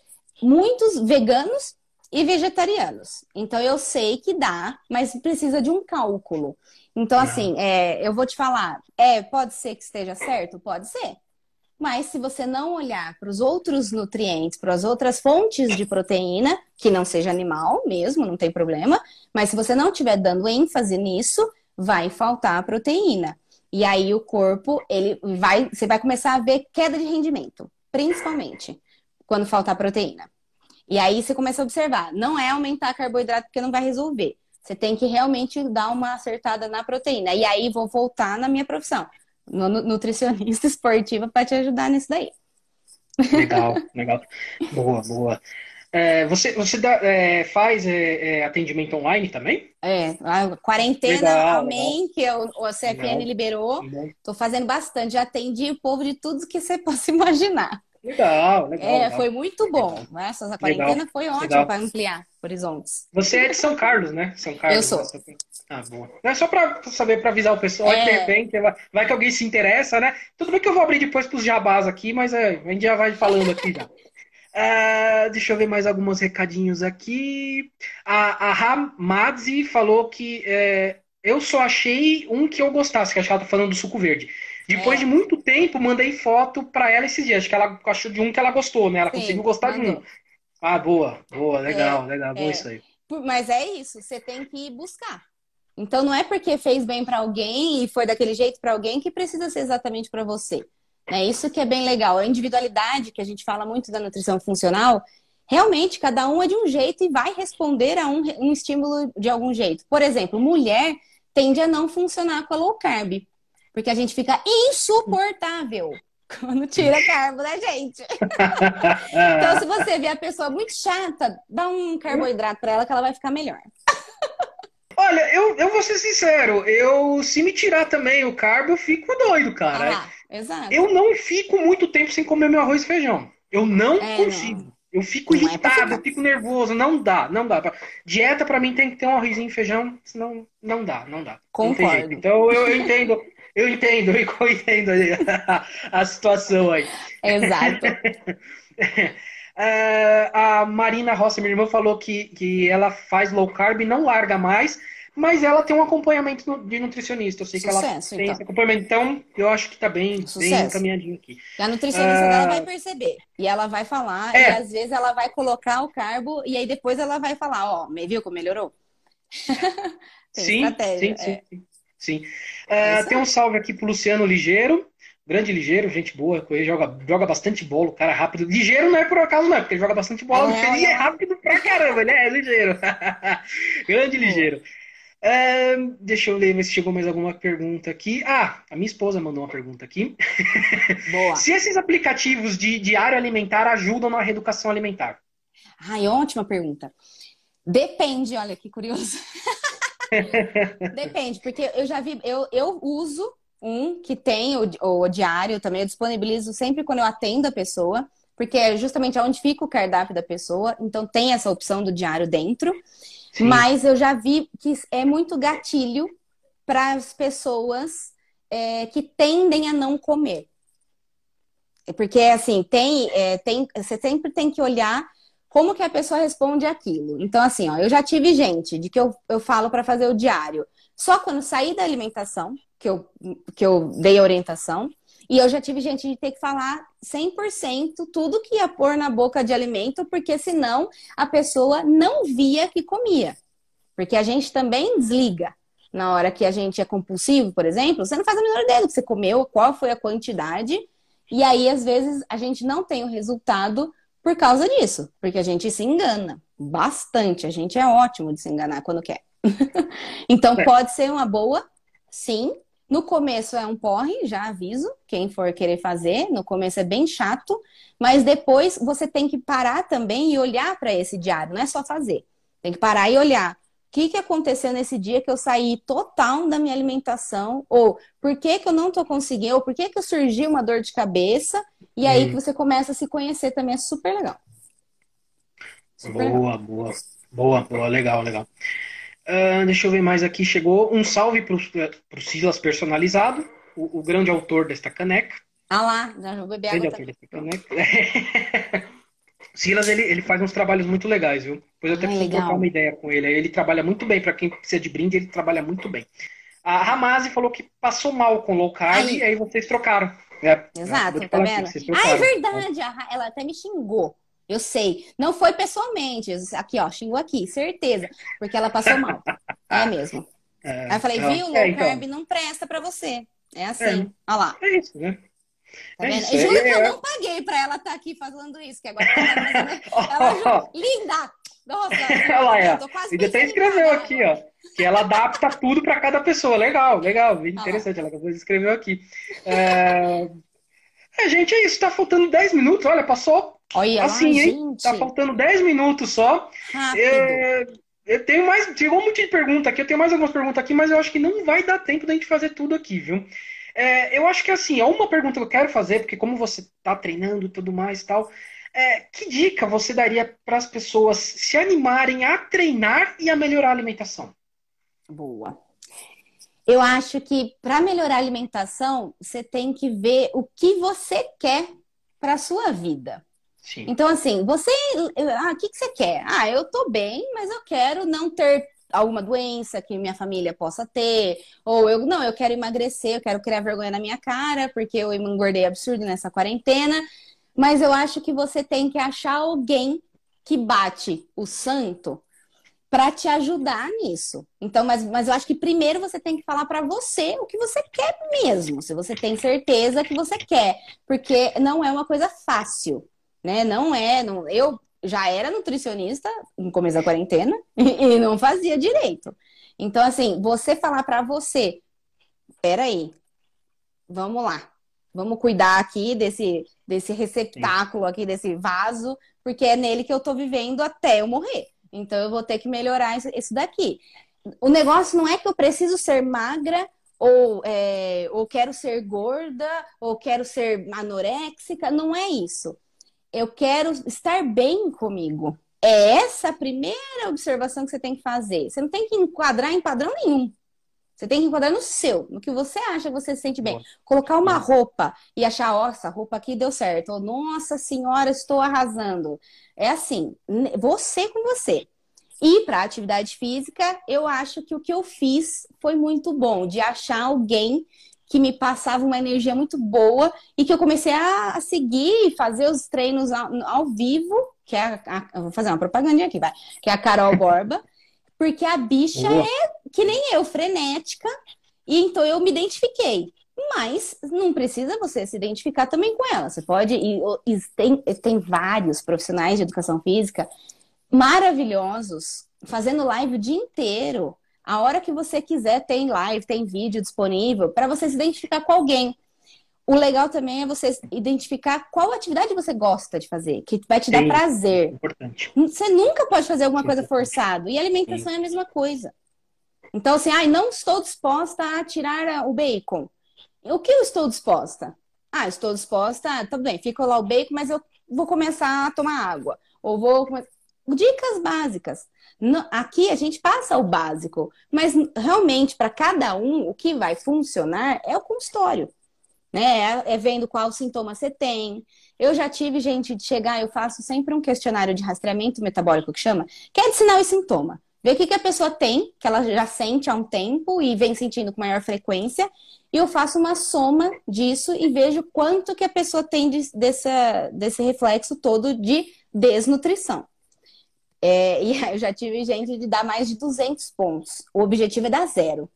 muitos veganos e vegetarianos. Então eu sei que dá, mas precisa de um cálculo. Então, assim, é, eu vou te falar, é, pode ser que esteja certo? Pode ser. Mas se você não olhar para os outros nutrientes, para as outras fontes de proteína, que não seja animal mesmo, não tem problema, mas se você não estiver dando ênfase nisso, vai faltar proteína. E aí o corpo, ele vai, você vai começar a ver queda de rendimento, principalmente quando faltar proteína. E aí você começa a observar, não é aumentar carboidrato porque não vai resolver. Você tem que realmente dar uma acertada na proteína. E aí vou voltar na minha profissão nutricionista [LAUGHS] esportiva para te ajudar nisso daí. Legal, [LAUGHS] legal. Boa, boa. É, você você dá, é, faz é, é atendimento online também? É, a quarentena, legal, amém, que eu, o CFN legal. liberou. Estou fazendo bastante, já atendi o povo de tudo que você [LAUGHS] possa imaginar. Legal, legal. É, legal. foi muito bom. Legal. Né? Essa quarentena legal. foi ótima para ampliar horizontes. Você é de São Carlos, né? São Carlos. Eu sou. Né? Ah, boa. Não é só para saber, para avisar o pessoal, é. de repente, vai, vai, que alguém se interessa, né? Tudo bem que eu vou abrir depois para os jabás aqui, mas é, a gente já vai falando aqui já. Uh, [LAUGHS] deixa eu ver mais alguns recadinhos aqui. A, a Ramadzi falou que é, eu só achei um que eu gostasse, que que ela tá falando do suco verde. Depois é. de muito tempo, mandei foto para ela esses dias. Acho que ela achou de um que ela gostou, né? Ela Sim, conseguiu gostar mandou. de um. Ah, boa, boa, legal, é, legal, bom é. isso aí. Mas é isso, você tem que buscar. Então não é porque fez bem para alguém e foi daquele jeito para alguém que precisa ser exatamente para você. É isso que é bem legal. A individualidade, que a gente fala muito da nutrição funcional, realmente cada um é de um jeito e vai responder a um, um estímulo de algum jeito. Por exemplo, mulher tende a não funcionar com a low carb. Porque a gente fica insuportável quando tira carbo da gente. [LAUGHS] então, se você vê a pessoa muito chata, dá um carboidrato para ela que ela vai ficar melhor. Olha, eu, eu vou ser sincero, eu se me tirar também o carbo, eu fico doido, cara. Ah, exato. Eu não fico muito tempo sem comer meu arroz e feijão. Eu não é, consigo. Não. Eu fico não é irritado, é eu fico nervoso. Não dá, não dá. Dieta para mim tem que ter um arrozinho e feijão, senão não dá, não dá. Concordo. Não então eu, eu entendo. Eu entendo, eu entendo [LAUGHS] a situação aí. Exato. Uh, [LAUGHS] a Marina Rossi, minha irmã, falou que, que ela faz low carb e não larga mais, mas ela tem um acompanhamento de nutricionista. Eu sei Sucesso, que ela tem então. esse acompanhamento, então eu acho que tá bem, bem encaminhadinho aqui. A nutricionista uh... dela vai perceber. E ela vai falar, é. e às vezes ela vai colocar o carbo, e aí depois ela vai falar, ó, oh, viu como melhorou? [LAUGHS] sim, sim, sim, é. sim, sim. Uh, tem um salve aqui pro Luciano Ligeiro. Grande ligeiro, gente boa, ele joga, joga bastante bola, o cara é rápido. Ligeiro não é por acaso, não, é porque ele joga bastante bola, é, ele é rápido pra caramba, ele é ligeiro. [LAUGHS] Grande ligeiro. É, deixa eu ler se chegou mais alguma pergunta aqui. Ah, a minha esposa mandou uma pergunta aqui. [LAUGHS] Boa. se esses aplicativos de diário alimentar ajudam na reeducação alimentar? Ai, ótima pergunta. Depende, olha que curioso. [LAUGHS] Depende, porque eu já vi, eu, eu uso um que tem o, o diário também, eu disponibilizo sempre quando eu atendo a pessoa, porque é justamente onde fica o cardápio da pessoa, então tem essa opção do diário dentro. Sim. Mas eu já vi que é muito gatilho para as pessoas é, que tendem a não comer. Porque, assim, tem, é, tem, você sempre tem que olhar como que a pessoa responde aquilo. Então, assim, ó, eu já tive gente de que eu, eu falo para fazer o diário só quando sair da alimentação, que eu, que eu dei orientação. E eu já tive gente de ter que falar 100% tudo que ia pôr na boca de alimento, porque senão a pessoa não via que comia. Porque a gente também desliga. Na hora que a gente é compulsivo, por exemplo, você não faz a menor ideia do que você comeu, qual foi a quantidade. E aí, às vezes, a gente não tem o resultado por causa disso, porque a gente se engana bastante. A gente é ótimo de se enganar quando quer. [LAUGHS] então, é. pode ser uma boa, sim, no começo é um porre, já aviso, quem for querer fazer. No começo é bem chato, mas depois você tem que parar também e olhar para esse diário, não é só fazer. Tem que parar e olhar. O que, que aconteceu nesse dia que eu saí total da minha alimentação? Ou por que, que eu não tô conseguindo? Ou por que, que surgiu uma dor de cabeça? E aí hum. que você começa a se conhecer também, é super legal. Super boa, legal. boa. Boa, boa, legal, legal. Uh, deixa eu ver mais aqui. Chegou um salve para o Silas personalizado, o, o, grande autor desta caneca. Ah lá, já vou beber água. Grande autor caneca. [LAUGHS] Silas, ele, ele faz uns trabalhos muito legais, viu? Depois eu até preciso trocar uma ideia com ele. Ele trabalha muito bem, para quem precisa de brinde, ele trabalha muito bem. A Ramase falou que passou mal com low carb aí. e aí vocês trocaram. É, Exato, tá vendo? ah, é verdade, ela até me xingou. Eu sei. Não foi pessoalmente. Aqui, ó, xingou aqui, certeza. Porque ela passou mal. É [LAUGHS] mesmo. É, Aí eu falei, viu, low é, então. carb não presta pra você. É assim. É, Olha lá. É isso, né? Tá é vendo? Isso, Juro que eu não paguei pra ela estar tá aqui falando isso, que agora ela tá ela [LAUGHS] Linda! Nossa, ela é. Ainda até escreveu aqui, ó. Que ela adapta tudo para cada pessoa. Legal, legal. Interessante. Ela acabou de escrever aqui. É... é... gente, é isso. Tá faltando 10 minutos. Olha, passou Olha assim, lá, hein? Gente. Tá faltando 10 minutos só. É, eu tenho mais. Chegou um monte de pergunta aqui. Eu tenho mais algumas perguntas aqui, mas eu acho que não vai dar tempo da gente fazer tudo aqui, viu? É, eu acho que assim, é uma pergunta que eu quero fazer, porque como você tá treinando e tudo mais e tal. É, que dica você daria para as pessoas se animarem a treinar e a melhorar a alimentação? Boa. Eu acho que para melhorar a alimentação, você tem que ver o que você quer para a sua vida. Sim. Então, assim, você. Ah, o que, que você quer? Ah, eu tô bem, mas eu quero não ter alguma doença que minha família possa ter, ou eu não, eu quero emagrecer, eu quero criar vergonha na minha cara, porque eu engordei absurdo nessa quarentena. Mas eu acho que você tem que achar alguém que bate o santo para te ajudar nisso. Então, mas, mas eu acho que primeiro você tem que falar para você o que você quer mesmo, se você tem certeza que você quer, porque não é uma coisa fácil né? Não é, não, eu já era nutricionista no começo da quarentena [LAUGHS] e, não fazia direito. Então, assim, você falar para você, peraí, vamos lá, vamos cuidar aqui desse, desse receptáculo aqui, desse vaso, porque é nele que eu tô vivendo até eu morrer. Então, eu vou ter que melhorar isso daqui. O negócio não é que eu preciso ser magra ou, é, ou quero ser gorda, ou quero ser anoréxica, não é isso eu quero estar bem comigo. É essa a primeira observação que você tem que fazer. Você não tem que enquadrar em padrão nenhum. Você tem que enquadrar no seu, no que você acha que você se sente bem. Nossa. Colocar uma roupa e achar, nossa, a roupa aqui deu certo. Ou, nossa senhora, estou arrasando. É assim, você com você. E para atividade física, eu acho que o que eu fiz foi muito bom, de achar alguém que me passava uma energia muito boa e que eu comecei a, seguir e fazer os treinos ao, ao vivo, que é a, a, vou fazer uma propaganda aqui, vai, que é a Carol [LAUGHS] Borba, porque a bicha Boa. é que nem eu, frenética, e então eu me identifiquei. Mas não precisa você se identificar também com ela. Você pode. E, e tem, tem vários profissionais de educação física maravilhosos fazendo live o dia inteiro a hora que você quiser, tem live, tem vídeo disponível para você se identificar com alguém. O legal também é você identificar qual atividade você gosta de fazer, que vai te Sim, dar prazer. Importante. Você nunca pode fazer alguma coisa forçado. E alimentação Sim. é a mesma coisa. Então, assim, ah, não estou disposta a tirar o bacon. O que eu estou disposta? Ah, estou disposta, tá bem, fica lá o bacon, mas eu vou começar a tomar água. Ou vou. Dicas básicas. Aqui a gente passa o básico, mas realmente para cada um o que vai funcionar é o consultório. Né? É, é vendo qual sintoma você tem. Eu já tive gente de chegar, eu faço sempre um questionário de rastreamento metabólico que chama, que é de sinal e sintoma. ver o que, que a pessoa tem, que ela já sente há um tempo e vem sentindo com maior frequência, e eu faço uma soma disso e vejo quanto que a pessoa tem de, dessa, desse reflexo todo de desnutrição. É, e eu já tive gente de dar mais de 200 pontos. O objetivo é dar zero.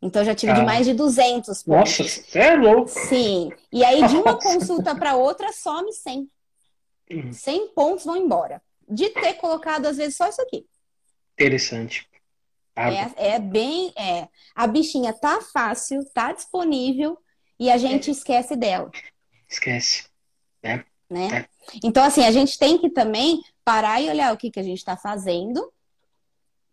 Então, eu já tive ah. de mais de 200 pontos. Nossa, sério? Sim. E aí, de uma [LAUGHS] consulta para outra, some 100. 100 uhum. pontos vão embora. De ter colocado, às vezes, só isso aqui. Interessante. É, é, bem. É, a bichinha tá fácil, tá disponível e a gente é. esquece dela. Esquece. É. Né? É. Então, assim, a gente tem que também parar e olhar o que, que a gente está fazendo. O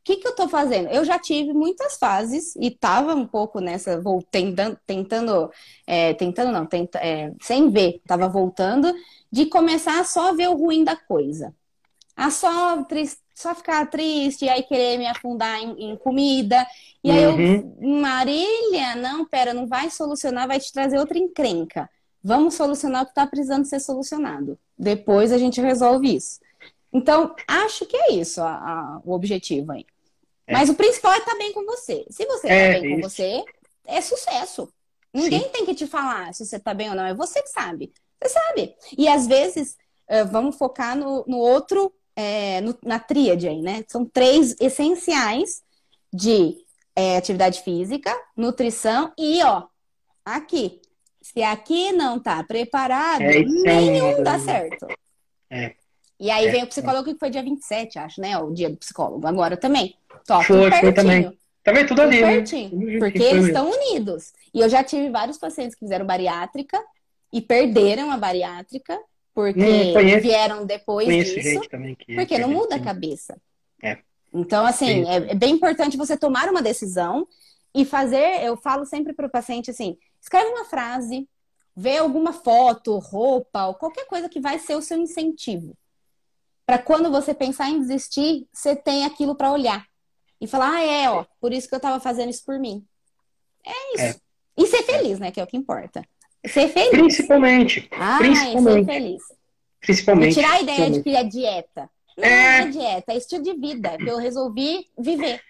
que, que eu estou fazendo? Eu já tive muitas fases e estava um pouco nessa, vou tentando, tentando, é, tentando não, tenta, é, sem ver, estava voltando, de começar só a ver o ruim da coisa. Ah, só, só ficar triste, e aí querer me afundar em, em comida. E aí uhum. eu, Marília, não, pera, não vai solucionar, vai te trazer outra encrenca. Vamos solucionar o que está precisando ser solucionado. Depois a gente resolve isso. Então, acho que é isso a, a, o objetivo aí. É. Mas o principal é estar tá bem com você. Se você está é, bem com você, é sucesso. Ninguém Sim. tem que te falar se você está bem ou não. É você que sabe. Você sabe. E às vezes, uh, vamos focar no, no outro é, no, na tríade aí, né? São três essenciais de é, atividade física, nutrição e, ó, aqui. Se aqui não tá preparado, é, nenhum dá certo. É. E aí vem o psicólogo que foi dia 27, acho, né? O dia do psicólogo. Agora também. Top, foi, foi também. Também tudo ali, né? Porque eles estão unidos. E eu já tive vários pacientes que fizeram bariátrica e perderam a bariátrica porque hum, vieram depois disso. porque não muda a cabeça. É. Então, assim, é, é, bem importante você tomar uma decisão e fazer. Eu falo sempre para o paciente assim: escreve uma frase, vê alguma foto, roupa, ou qualquer coisa que vai ser o seu incentivo. Para quando você pensar em desistir, você tem aquilo para olhar e falar: ah, é, ó, por isso que eu estava fazendo isso por mim. É isso. É. E ser feliz, né? Que é o que importa. Ser feliz. Principalmente. Ah, principalmente. ser feliz. Principalmente. E tirar a ideia de que é dieta. Não é, é dieta, é estilo de vida que eu resolvi viver.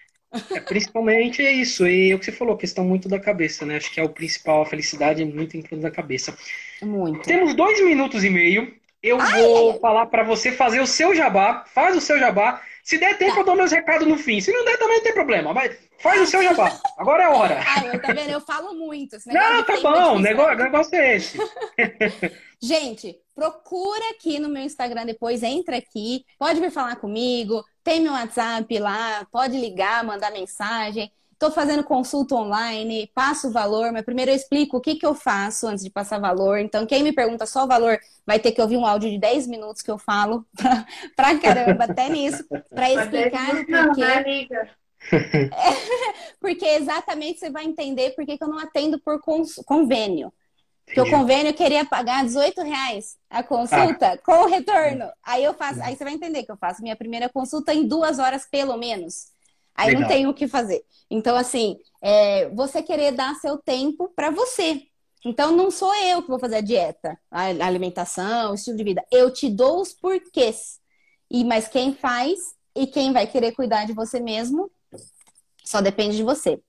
É, principalmente é isso. E é o que você falou, questão muito da cabeça, né? Acho que é o principal, a felicidade é muito em torno da cabeça. Muito. Temos dois minutos e meio. Eu ai, vou ai, falar para você fazer o seu jabá. Faz o seu jabá. Se der tempo, tá. eu dou meus recados no fim. Se não der, também não tem problema. Mas faz o seu jabá. Agora é a hora. Eu, tá vendo? Eu falo muito. Não, tá bom. O negócio, negócio é esse. [LAUGHS] Gente, procura aqui no meu Instagram depois, entra aqui, pode vir falar comigo, tem meu WhatsApp lá, pode ligar, mandar mensagem. Estou fazendo consulta online, passo o valor, mas primeiro eu explico o que, que eu faço antes de passar valor. Então, quem me pergunta só o valor vai ter que ouvir um áudio de 10 minutos que eu falo [LAUGHS] pra, caramba, até nisso, para explicar o porquê. É, [LAUGHS] porque exatamente você vai entender por que eu não atendo por convênio. Porque o convênio queria pagar 18 reais a consulta ah. com o retorno. Aí eu faço, aí você vai entender que eu faço minha primeira consulta em duas horas, pelo menos. Aí Legal. não tem o que fazer. Então, assim, é, você querer dar seu tempo para você. Então, não sou eu que vou fazer a dieta, a alimentação, o estilo de vida. Eu te dou os porquês. E, mas quem faz e quem vai querer cuidar de você mesmo, só depende de você.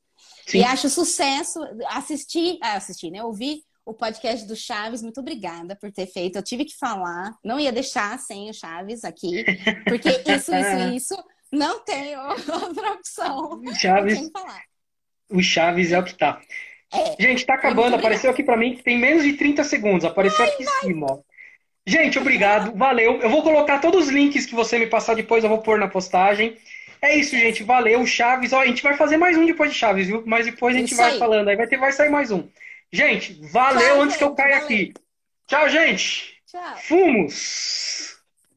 Sim. E acho sucesso assistir, ah, assistir, né? Ouvir o podcast do Chaves. Muito obrigada por ter feito. Eu tive que falar, não ia deixar sem o Chaves aqui, porque [LAUGHS] isso, isso, isso não tem outra opção. Chaves. O Chaves é o que tá. É, Gente, tá acabando. Apareceu aqui para mim que tem menos de 30 segundos. Apareceu Ai, aqui vai. em cima, ó. Gente, obrigado. Valeu. Eu vou colocar todos os links que você me passar depois, eu vou pôr na postagem. É isso, gente. Valeu. Chaves. Ó, a gente vai fazer mais um depois de Chaves, viu? Mas depois a gente isso vai aí. falando. Aí vai, ter, vai sair mais um. Gente, valeu Tchau, antes gente, que eu caia valeu. aqui. Tchau, gente. Tchau. Fumos.